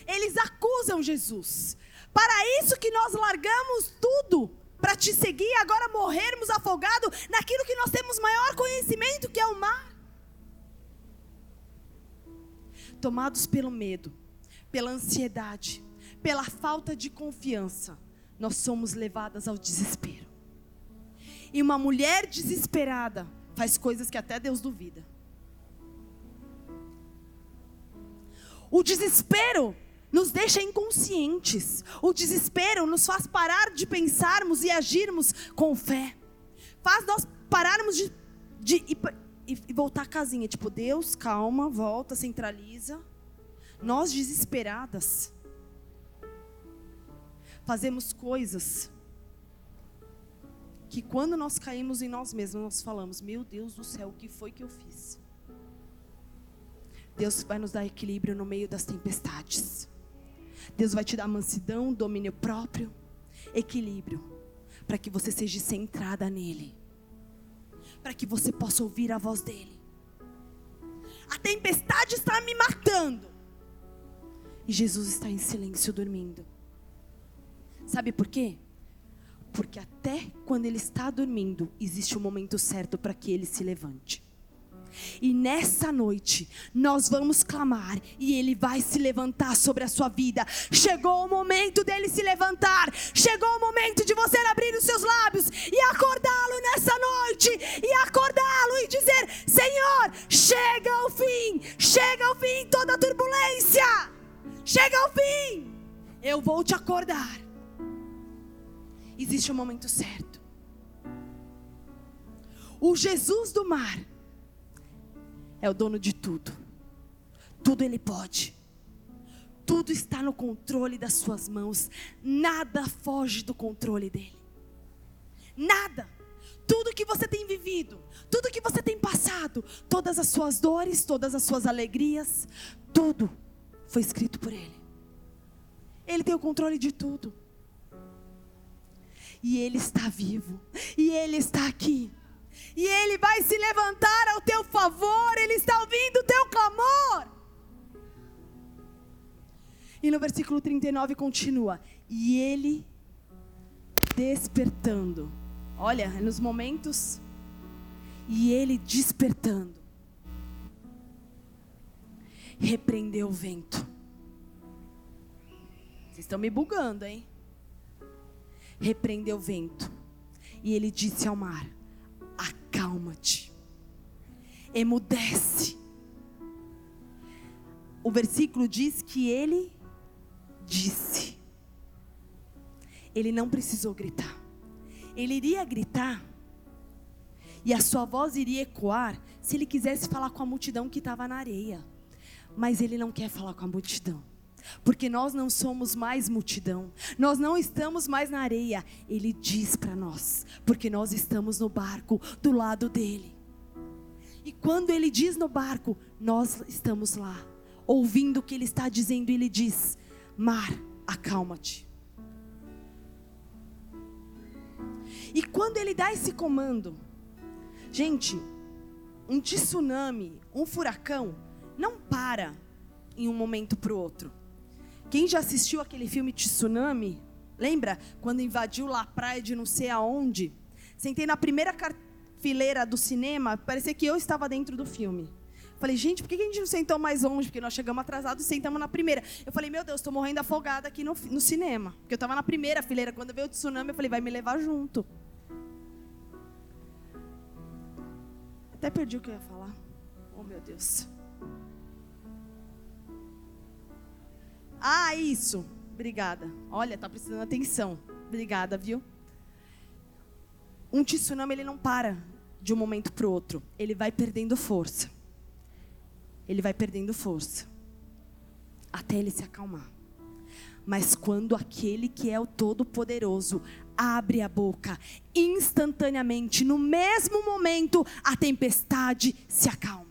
eles acusam Jesus, para isso que nós largamos tudo para te seguir, agora morrermos afogados naquilo que nós temos maior conhecimento, que é o mar. Tomados pelo medo, pela ansiedade, pela falta de confiança, nós somos levadas ao desespero. E uma mulher desesperada faz coisas que até Deus duvida. O desespero nos deixa inconscientes. O desespero nos faz parar de pensarmos e agirmos com fé. Faz nós pararmos de, de e, e voltar à casinha. Tipo, Deus, calma, volta, centraliza. Nós desesperadas fazemos coisas que quando nós caímos em nós mesmos, nós falamos: Meu Deus do céu, o que foi que eu fiz? Deus vai nos dar equilíbrio no meio das tempestades. Deus vai te dar mansidão, domínio próprio, equilíbrio, para que você seja centrada nele, para que você possa ouvir a voz dele. A tempestade está me matando, e Jesus está em silêncio dormindo. Sabe por quê? Porque até quando ele está dormindo, existe o um momento certo para que ele se levante. E nessa noite, nós vamos clamar e ele vai se levantar sobre a sua vida. Chegou o momento dele se levantar. Chegou o momento de você abrir os seus lábios e acordá-lo nessa noite. E acordá-lo e dizer: Senhor, chega ao fim. Chega ao fim toda turbulência. Chega ao fim. Eu vou te acordar. Existe um momento certo. O Jesus do mar é o dono de tudo. Tudo ele pode. Tudo está no controle das suas mãos. Nada foge do controle dele. Nada. Tudo que você tem vivido, tudo que você tem passado, todas as suas dores, todas as suas alegrias, tudo foi escrito por ele. Ele tem o controle de tudo. E ele está vivo. E ele está aqui e Ele vai se levantar ao teu favor, Ele está ouvindo o teu clamor. E no versículo 39 continua: E Ele despertando. Olha, nos momentos. E Ele despertando. Repreendeu o vento. Vocês estão me bugando, hein? Repreendeu o vento. E ele disse ao mar: acalma-te, emudece. O versículo diz que ele disse. Ele não precisou gritar. Ele iria gritar e a sua voz iria ecoar se ele quisesse falar com a multidão que estava na areia. Mas ele não quer falar com a multidão porque nós não somos mais multidão, nós não estamos mais na areia. Ele diz para nós, porque nós estamos no barco do lado dele. E quando ele diz no barco, nós estamos lá, ouvindo o que ele está dizendo, ele diz: Mar, acalma-te. E quando ele dá esse comando, gente, um tsunami, um furacão, não para em um momento para o outro. Quem já assistiu aquele filme Tsunami? Lembra? Quando invadiu lá a praia de não sei aonde? Sentei na primeira fileira do cinema, parecia que eu estava dentro do filme. Falei, gente, por que a gente não sentou mais longe? Porque nós chegamos atrasados e sentamos na primeira. Eu falei, meu Deus, estou morrendo afogada aqui no, no cinema. Porque eu estava na primeira fileira. Quando veio o tsunami, eu falei, vai me levar junto. Até perdi o que eu ia falar. Oh, meu Deus. Ah, isso. Obrigada. Olha, tá precisando atenção. Obrigada, viu? Um tsunami ele não para de um momento para o outro. Ele vai perdendo força. Ele vai perdendo força. Até ele se acalmar. Mas quando aquele que é o Todo-Poderoso abre a boca, instantaneamente, no mesmo momento, a tempestade se acalma.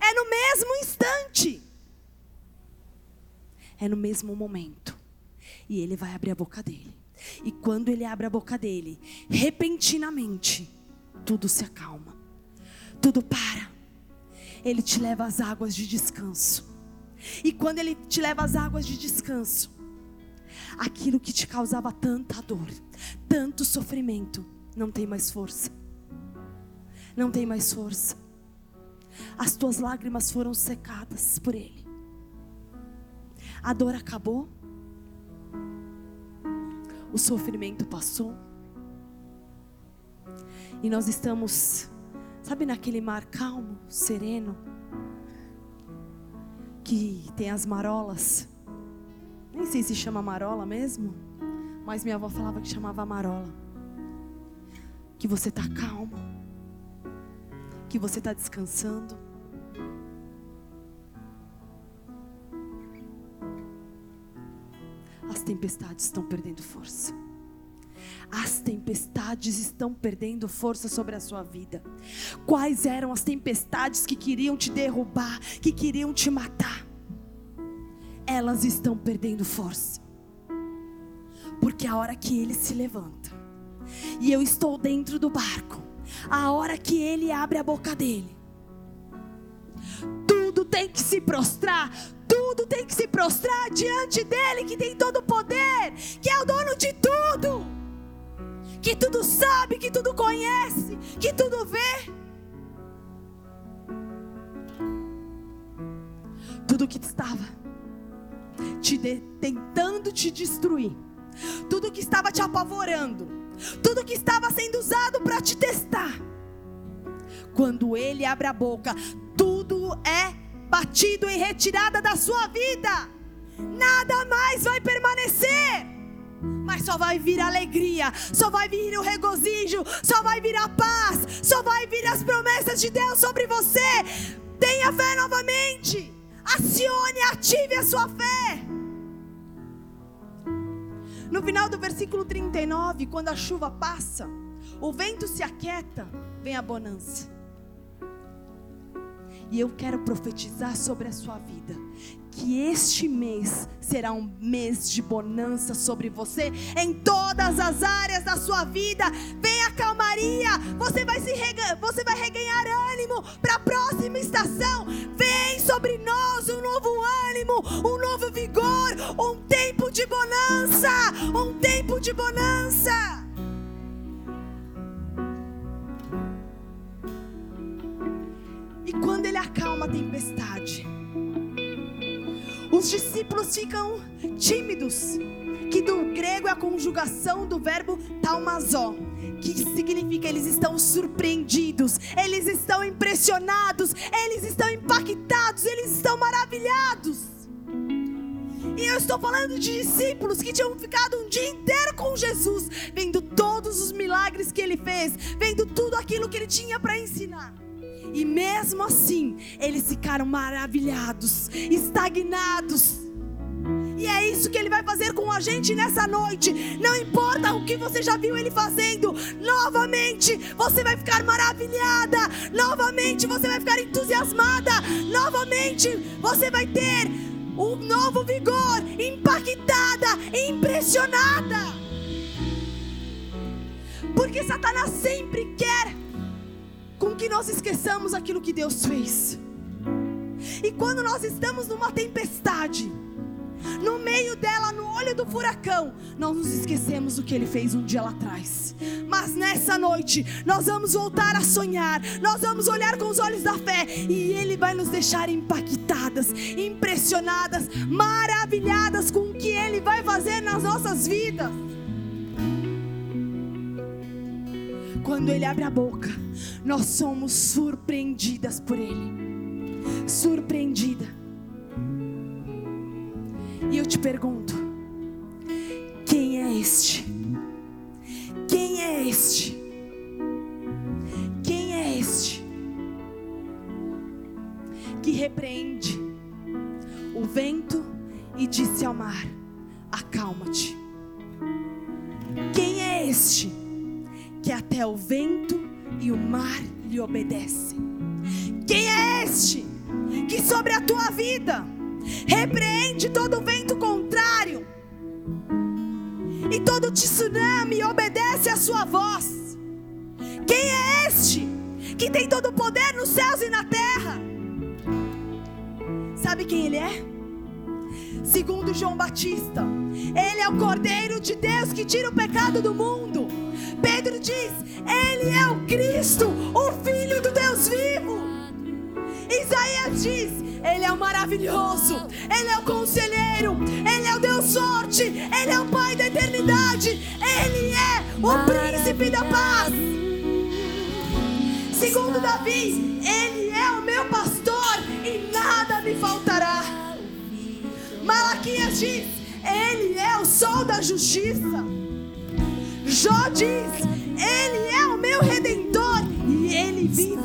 É no mesmo instante. É no mesmo momento. E ele vai abrir a boca dele. E quando ele abre a boca dele, repentinamente, tudo se acalma. Tudo para. Ele te leva às águas de descanso. E quando ele te leva às águas de descanso, aquilo que te causava tanta dor, tanto sofrimento, não tem mais força. Não tem mais força. As tuas lágrimas foram secadas por ele. A dor acabou. O sofrimento passou. E nós estamos, sabe, naquele mar calmo, sereno, que tem as marolas. Nem sei se chama marola mesmo, mas minha avó falava que chamava marola. Que você está calmo, que você está descansando. Tempestades estão perdendo força. As tempestades estão perdendo força sobre a sua vida. Quais eram as tempestades que queriam te derrubar, que queriam te matar? Elas estão perdendo força. Porque a hora que ele se levanta, e eu estou dentro do barco, a hora que ele abre a boca dele, tudo tem que se prostrar, tudo tem que se prostrar diante dele, que tem todo o poder, que é o dono de tudo, que tudo sabe, que tudo conhece, que tudo vê. Tudo que estava te de, tentando te destruir, tudo que estava te apavorando, tudo que estava sendo usado para te testar. Quando ele abre a boca, tudo é batido em retirada da sua vida. Nada mais vai permanecer. Mas só vai vir alegria, só vai vir o regozijo, só vai vir a paz, só vai vir as promessas de Deus sobre você. Tenha fé novamente. Acione, ative a sua fé. No final do versículo 39, quando a chuva passa, o vento se aquieta, vem a bonança. E eu quero profetizar sobre a sua vida que este mês será um mês de bonança sobre você em todas as áreas da sua vida. Vem a calmaria, você vai se rega, você vai reganhar ânimo para a próxima estação. Vem sobre nós um novo ânimo, um novo vigor, um tempo de bonança, um tempo de bonança. Quando ele acalma a tempestade, os discípulos ficam tímidos, que do grego é a conjugação do verbo taumazó, que significa eles estão surpreendidos, eles estão impressionados, eles estão impactados, eles estão maravilhados. E eu estou falando de discípulos que tinham ficado um dia inteiro com Jesus, vendo todos os milagres que ele fez, vendo tudo aquilo que ele tinha para ensinar. E mesmo assim, eles ficaram maravilhados, estagnados. E é isso que ele vai fazer com a gente nessa noite. Não importa o que você já viu ele fazendo, novamente você vai ficar maravilhada, novamente você vai ficar entusiasmada, novamente você vai ter um novo vigor, impactada, impressionada. Porque Satanás sempre quer com que nós esqueçamos aquilo que Deus fez. E quando nós estamos numa tempestade, no meio dela, no olho do furacão, nós nos esquecemos do que ele fez um dia lá atrás. Mas nessa noite, nós vamos voltar a sonhar, nós vamos olhar com os olhos da fé e ele vai nos deixar impactadas, impressionadas, maravilhadas com o que ele vai fazer nas nossas vidas. Quando Ele abre a boca, nós somos surpreendidas por Ele. Surpreendida. E eu te pergunto: quem é este? Quem é este? Quem é este que repreende o vento e disse ao mar: Acalma-te? Quem é este que até o vento e o mar lhe obedecem? Quem é este que sobre a tua vida repreende todo vento contrário e todo tsunami obedece à sua voz? Quem é este que tem todo o poder nos céus e na terra? Sabe quem ele é? Segundo João Batista, ele é o Cordeiro de Deus que tira o pecado do mundo. Pedro diz: Ele é o Cristo, o Filho do Deus vivo. Isaías diz: Ele é o maravilhoso, Ele é o conselheiro, Ele é o Deus forte, Ele é o Pai da eternidade, Ele é o príncipe da paz. Segundo Davi, Ele é o meu pastor e nada me faltará. Malaquias diz: Ele é o sol da justiça. Jó diz: Ele é o meu redentor e Ele vive.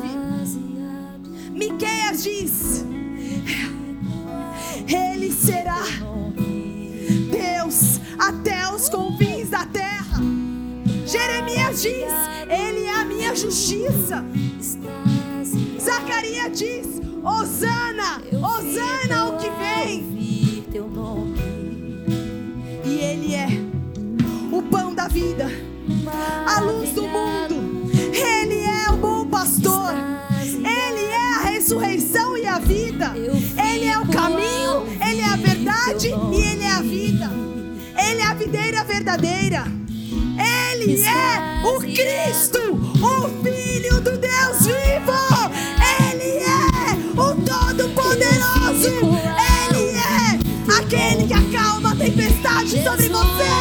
Miqueias diz: Ele será Deus até os confins da terra. Jeremias diz: Ele é a minha justiça. Zacarias diz: Osana, Osana o que vem. Vida, a luz do mundo. Ele é o bom pastor. Ele é a ressurreição e a vida. Ele é o caminho, Ele é a verdade e Ele é a vida. Ele é a videira verdadeira. Ele é o Cristo, o Filho do Deus vivo. Ele é o Todo-Poderoso. Ele é aquele que acalma a tempestade sobre vocês.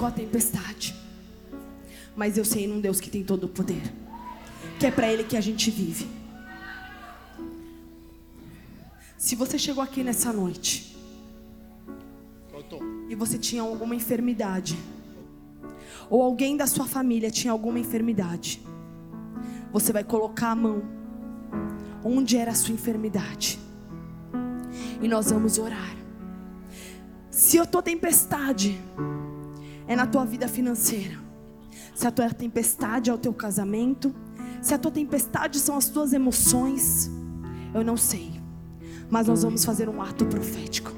Qual a tempestade. Mas eu sei num Deus que tem todo o poder. Que é para Ele que a gente vive. Se você chegou aqui nessa noite e você tinha alguma enfermidade, ou alguém da sua família tinha alguma enfermidade, você vai colocar a mão onde era a sua enfermidade, e nós vamos orar. Se a tua tempestade é na tua vida financeira, se a tua tempestade é o teu casamento, se a tua tempestade são as tuas emoções, eu não sei, mas nós vamos fazer um ato profético,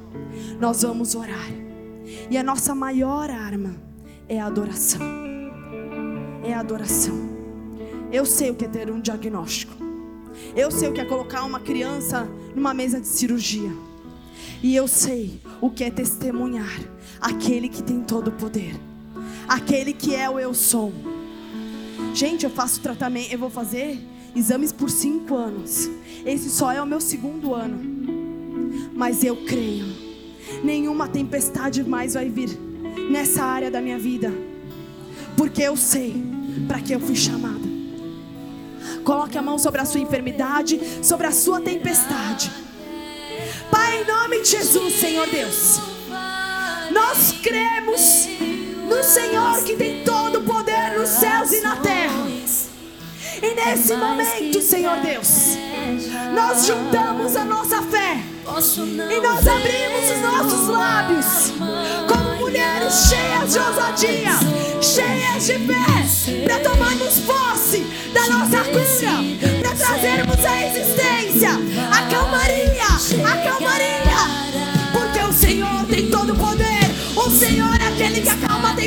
nós vamos orar, e a nossa maior arma é a adoração. É a adoração. Eu sei o que é ter um diagnóstico. Eu sei o que é colocar uma criança numa mesa de cirurgia. E eu sei o que é testemunhar aquele que tem todo o poder. Aquele que é o eu sou. Gente, eu faço tratamento, eu vou fazer exames por cinco anos. Esse só é o meu segundo ano. Mas eu creio, nenhuma tempestade mais vai vir nessa área da minha vida, porque eu sei para que eu fui chamada. Coloque a mão sobre a sua enfermidade, sobre a sua tempestade. Pai, em nome de Jesus, Senhor Deus, nós cremos no Senhor que tem todo o poder nos céus e na terra. E nesse momento, Senhor Deus, nós juntamos a nossa fé e nós abrimos os nossos lábios como mulheres cheias de ousadia, cheias de fé, para tomarmos posse da nossa cura, para trazermos a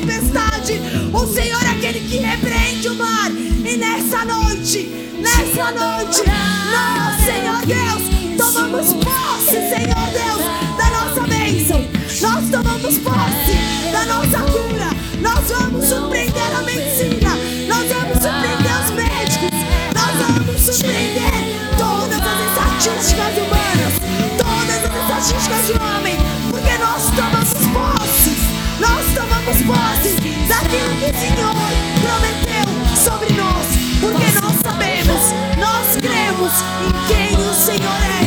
tempestade, o Senhor é aquele que repreende o mar, e nessa noite, nessa noite, nós, Senhor Deus, tomamos posse, Senhor Deus, da nossa bênção. Nós tomamos posse da nossa cura. Nós vamos surpreender a medicina. Nós vamos surpreender os médicos. Nós vamos surpreender todas as estatísticas humanas, todas as estatísticas do homem, porque nós tomamos posse. Nós tomamos posse daquilo que o Senhor prometeu sobre nós, porque nós sabemos, nós cremos em quem o Senhor é.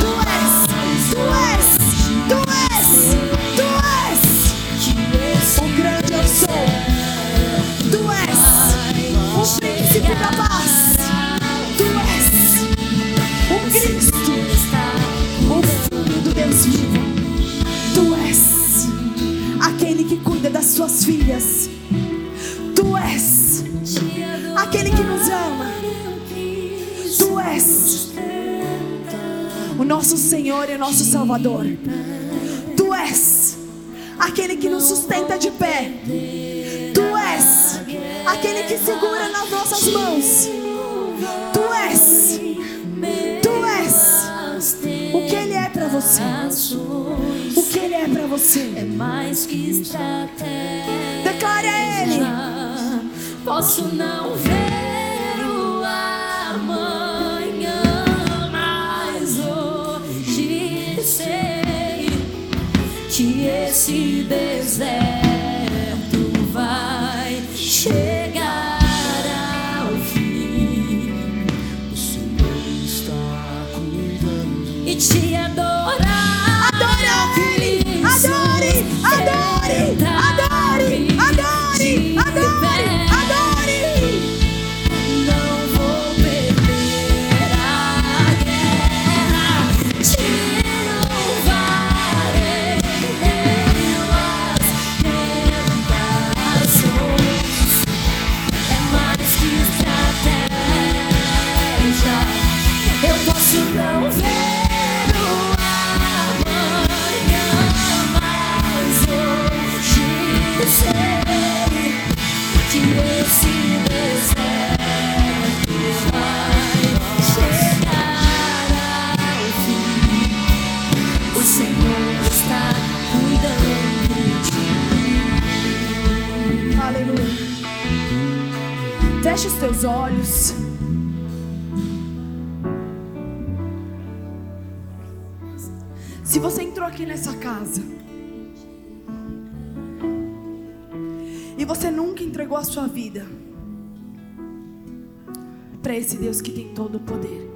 Tu és, tu és, tu és, tu és o grande eu sou. Tu és o príncipe da paz. Tu és aquele que nos ama. Tu és o nosso Senhor e o nosso Salvador. Tu és aquele que nos sustenta de pé. Tu és aquele que segura nas nossas mãos. Você. O que Ele é para você. É mais que estratégia. Declare a Ele. Posso não ver o amanhã, mas hoje sei que esse deserto vai chegar ao fim. O Senhor está cuidando e te adorar. Adore, sua vida para esse Deus que tem todo o poder,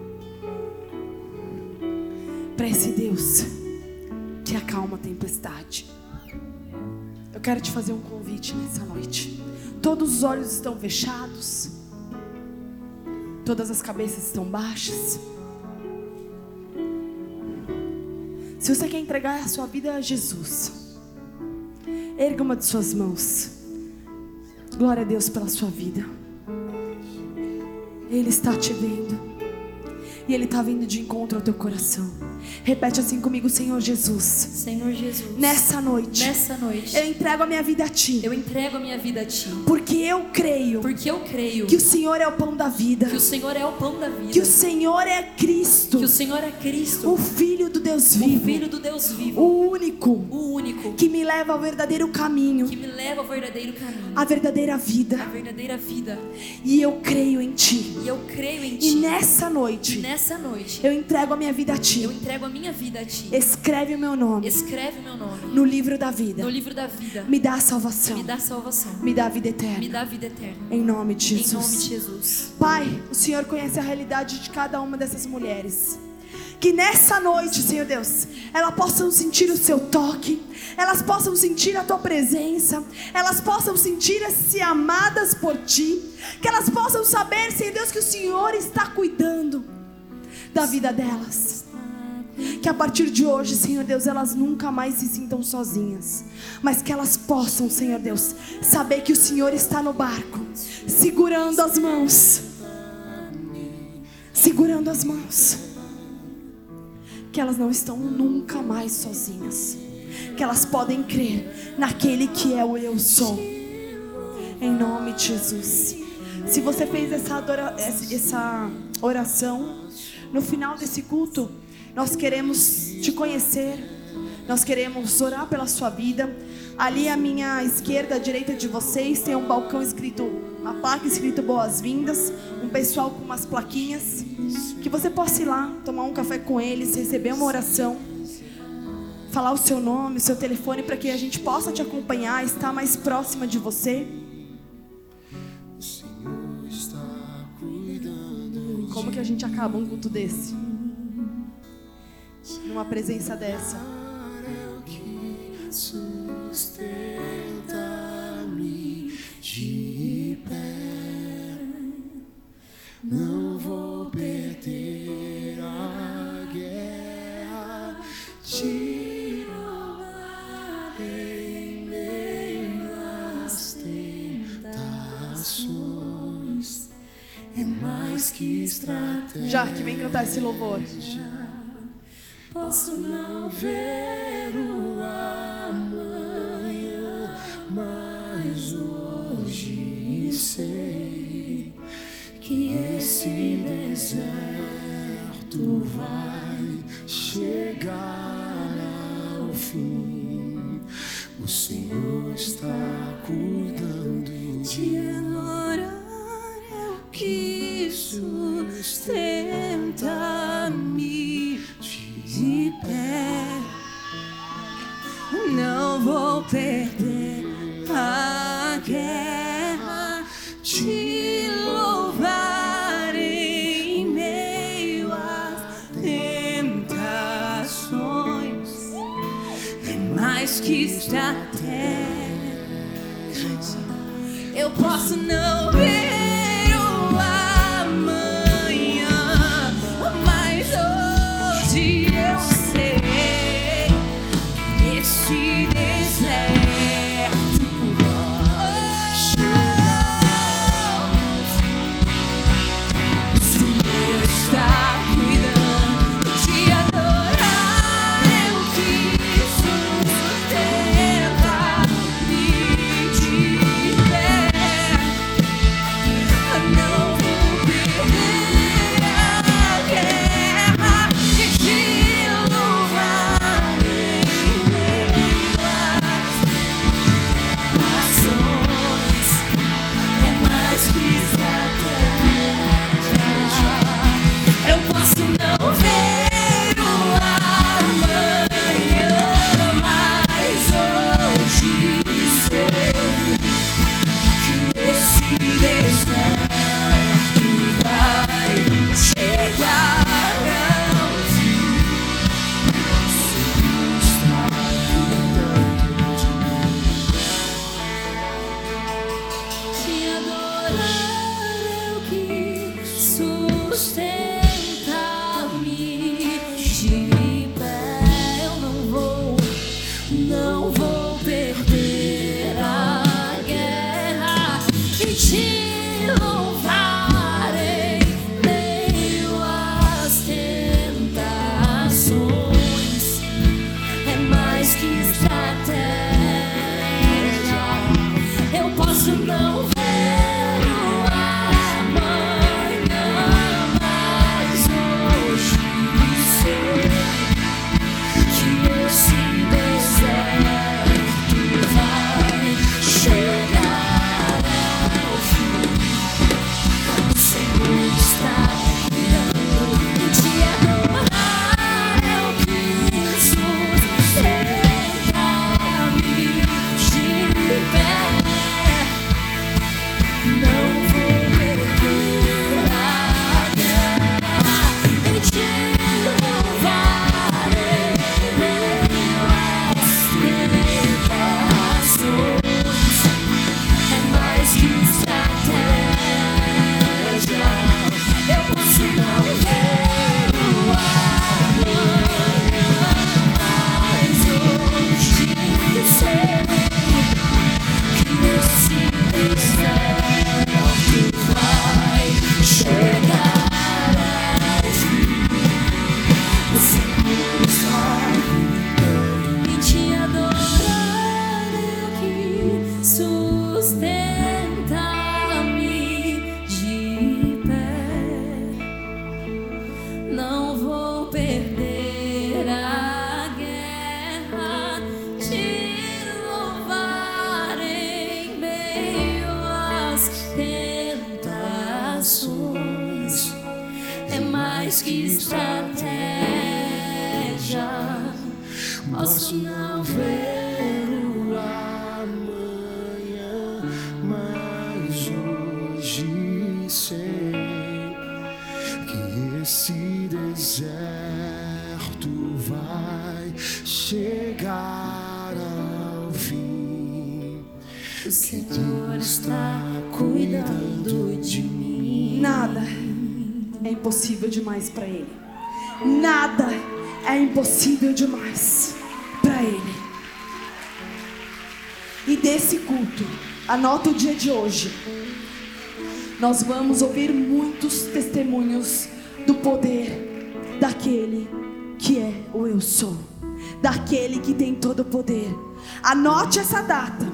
para esse Deus que acalma a tempestade. Eu quero te fazer um convite nessa noite. Todos os olhos estão fechados, todas as cabeças estão baixas. Se você quer entregar a sua vida a Jesus, erga uma de suas mãos. Glória a Deus pela sua vida. Ele está te vendo. E Ele está vindo de encontro ao teu coração. Repete assim comigo, Senhor Jesus. Senhor Jesus, Nessa noite, nessa noite, eu entrego a minha vida a Ti. eu entrego a minha vida a Ti, Porque eu creio porque eu creio que o Senhor é o pão da vida. que o Senhor é o pão da vida, Que o Senhor é Cristo, que o Senhor é Cristo, o Filho do Deus o vivo, Filho do Deus vivo, o único o único que me leva ao verdadeiro caminho, que me leva ao verdadeiro caminho, à verdadeira a vida. verdadeira vida. E eu creio em Ti. E eu creio em E Ti. nessa noite, Nessa noite, eu entrego a minha vida a eu Ti. Entrego a minha vida a Ti. Escreve o meu nome Escreve o meu nome no livro da vida. no livro da vida. Me dá a salvação. Me dá salvação. Me dá a vida Me eterna. dá vida eterna. Em nome de Em nome de Jesus. Jesus. Pai, o Senhor conhece a realidade de cada uma dessas mulheres. Que nessa noite, Senhor Deus, elas possam sentir o seu toque, elas possam sentir a tua presença, elas possam sentir-se amadas por ti, que elas possam saber, Senhor Deus, que o Senhor está cuidando da vida delas. Que a partir de hoje, Senhor Deus, elas nunca mais se sintam sozinhas, mas que elas possam, Senhor Deus, saber que o Senhor está no barco, segurando as mãos, segurando as mãos, que elas não estão nunca mais sozinhas, que elas podem crer naquele que é o eu sou, em nome de Jesus. Se você fez essa, essa oração, no final desse culto, nós queremos te conhecer, nós queremos orar pela sua vida. Ali à minha esquerda, à direita de vocês, tem um balcão escrito, uma placa escrito boas-vindas, um pessoal com umas plaquinhas, que você possa ir lá, tomar um café com eles, receber uma oração, falar o seu nome, o seu telefone, para que a gente possa te acompanhar, estar mais próxima de você. Como que a gente acaba um culto desse? Numa presença dessa. Sustenta-me de pé. Não vou perder a guerra. Te em meio às tentações. É mais que estratégia. Já que vem cantar esse louvor. Posso não ver o amanhã, mas hoje sei que esse deserto vai chegar ao fim. O Senhor está cuidando Te adorar é o que sustenta-me de pé. Não vou perder a guerra. Te louvar em meio às tentações. É mais que estratégia. Eu posso não de hoje. Nós vamos ouvir muitos testemunhos do poder daquele que é o eu sou, daquele que tem todo o poder. Anote essa data,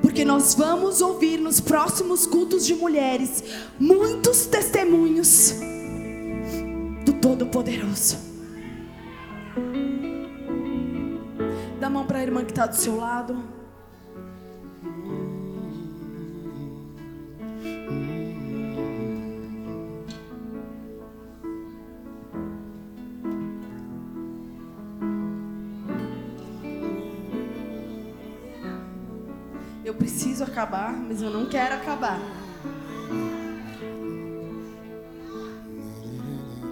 porque nós vamos ouvir nos próximos cultos de mulheres muitos testemunhos do Todo-Poderoso. Dá a mão para a irmã que está do seu lado. Acabar, mas eu não quero acabar.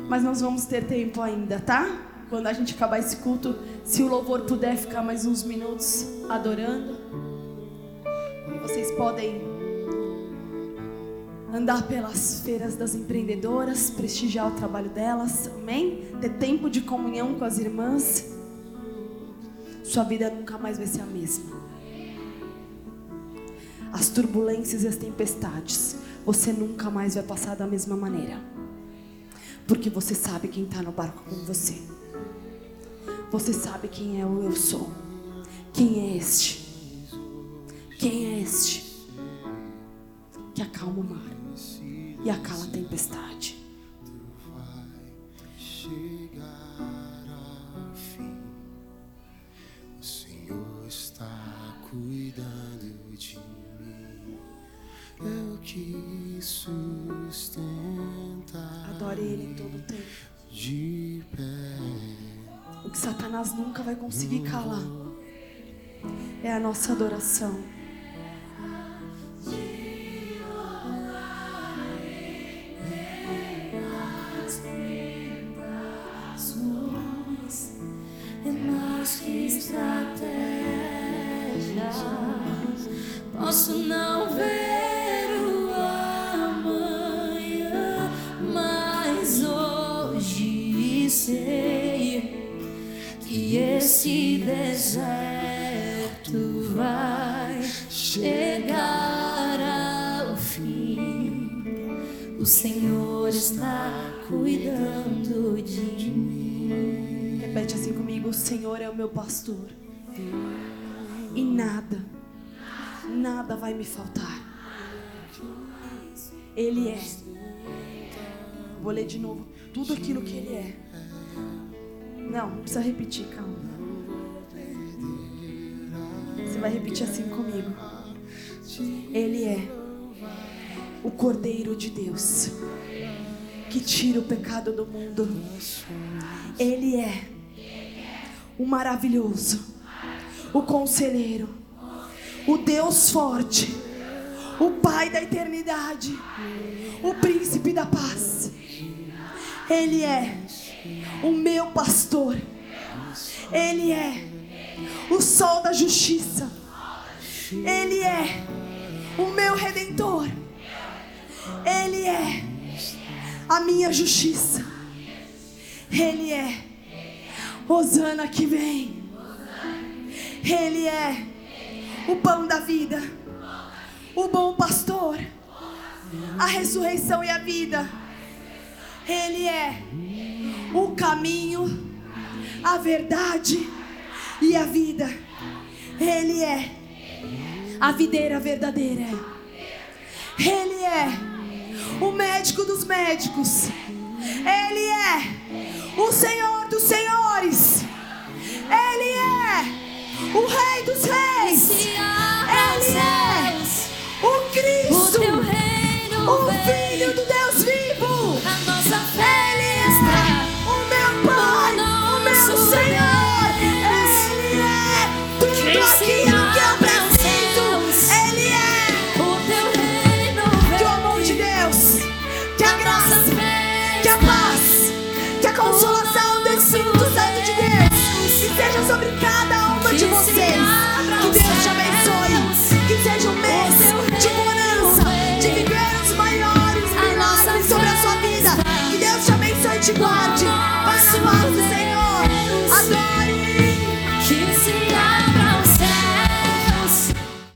Mas nós vamos ter tempo ainda, tá? Quando a gente acabar esse culto, se o louvor puder ficar mais uns minutos adorando, vocês podem andar pelas feiras das empreendedoras, prestigiar o trabalho delas, amém? Ter tempo de comunhão com as irmãs. Sua vida nunca mais vai ser a mesma. As turbulências e as tempestades, você nunca mais vai passar da mesma maneira. Porque você sabe quem está no barco com você. Você sabe quem é o eu sou. Quem é este? Quem é este? Que acalma o mar e acala a tempestade. chegar Eu que sustentar Adore Ele em todo o tempo. de pé. O que Satanás nunca vai conseguir calar é a nossa adoração. É mais que estratégia. Posso não ver esse deserto vai chegar ao fim. O Senhor está cuidando de mim. Repete assim comigo: O Senhor é o meu pastor. E nada, nada vai me faltar. Ele é. Vou ler de novo tudo aquilo que Ele é. Não, precisa repetir, calma. Vai repetir assim comigo. Ele é o Cordeiro de Deus que tira o pecado do mundo. Ele é o maravilhoso, o conselheiro, o Deus forte, o Pai da eternidade, o príncipe da paz. Ele é o meu pastor. Ele é o sol da justiça. Ele é o meu redentor. Ele é a minha justiça. Ele é Rosana que vem. Ele é o pão da vida, o bom pastor, a ressurreição e a vida. Ele é o caminho, a verdade e a vida. Ele é a videira verdadeira. Ele é o médico dos médicos. Ele é o Senhor dos senhores. Ele é o Rei dos reis. Ele é o Cristo, o Filho do Deus vivo.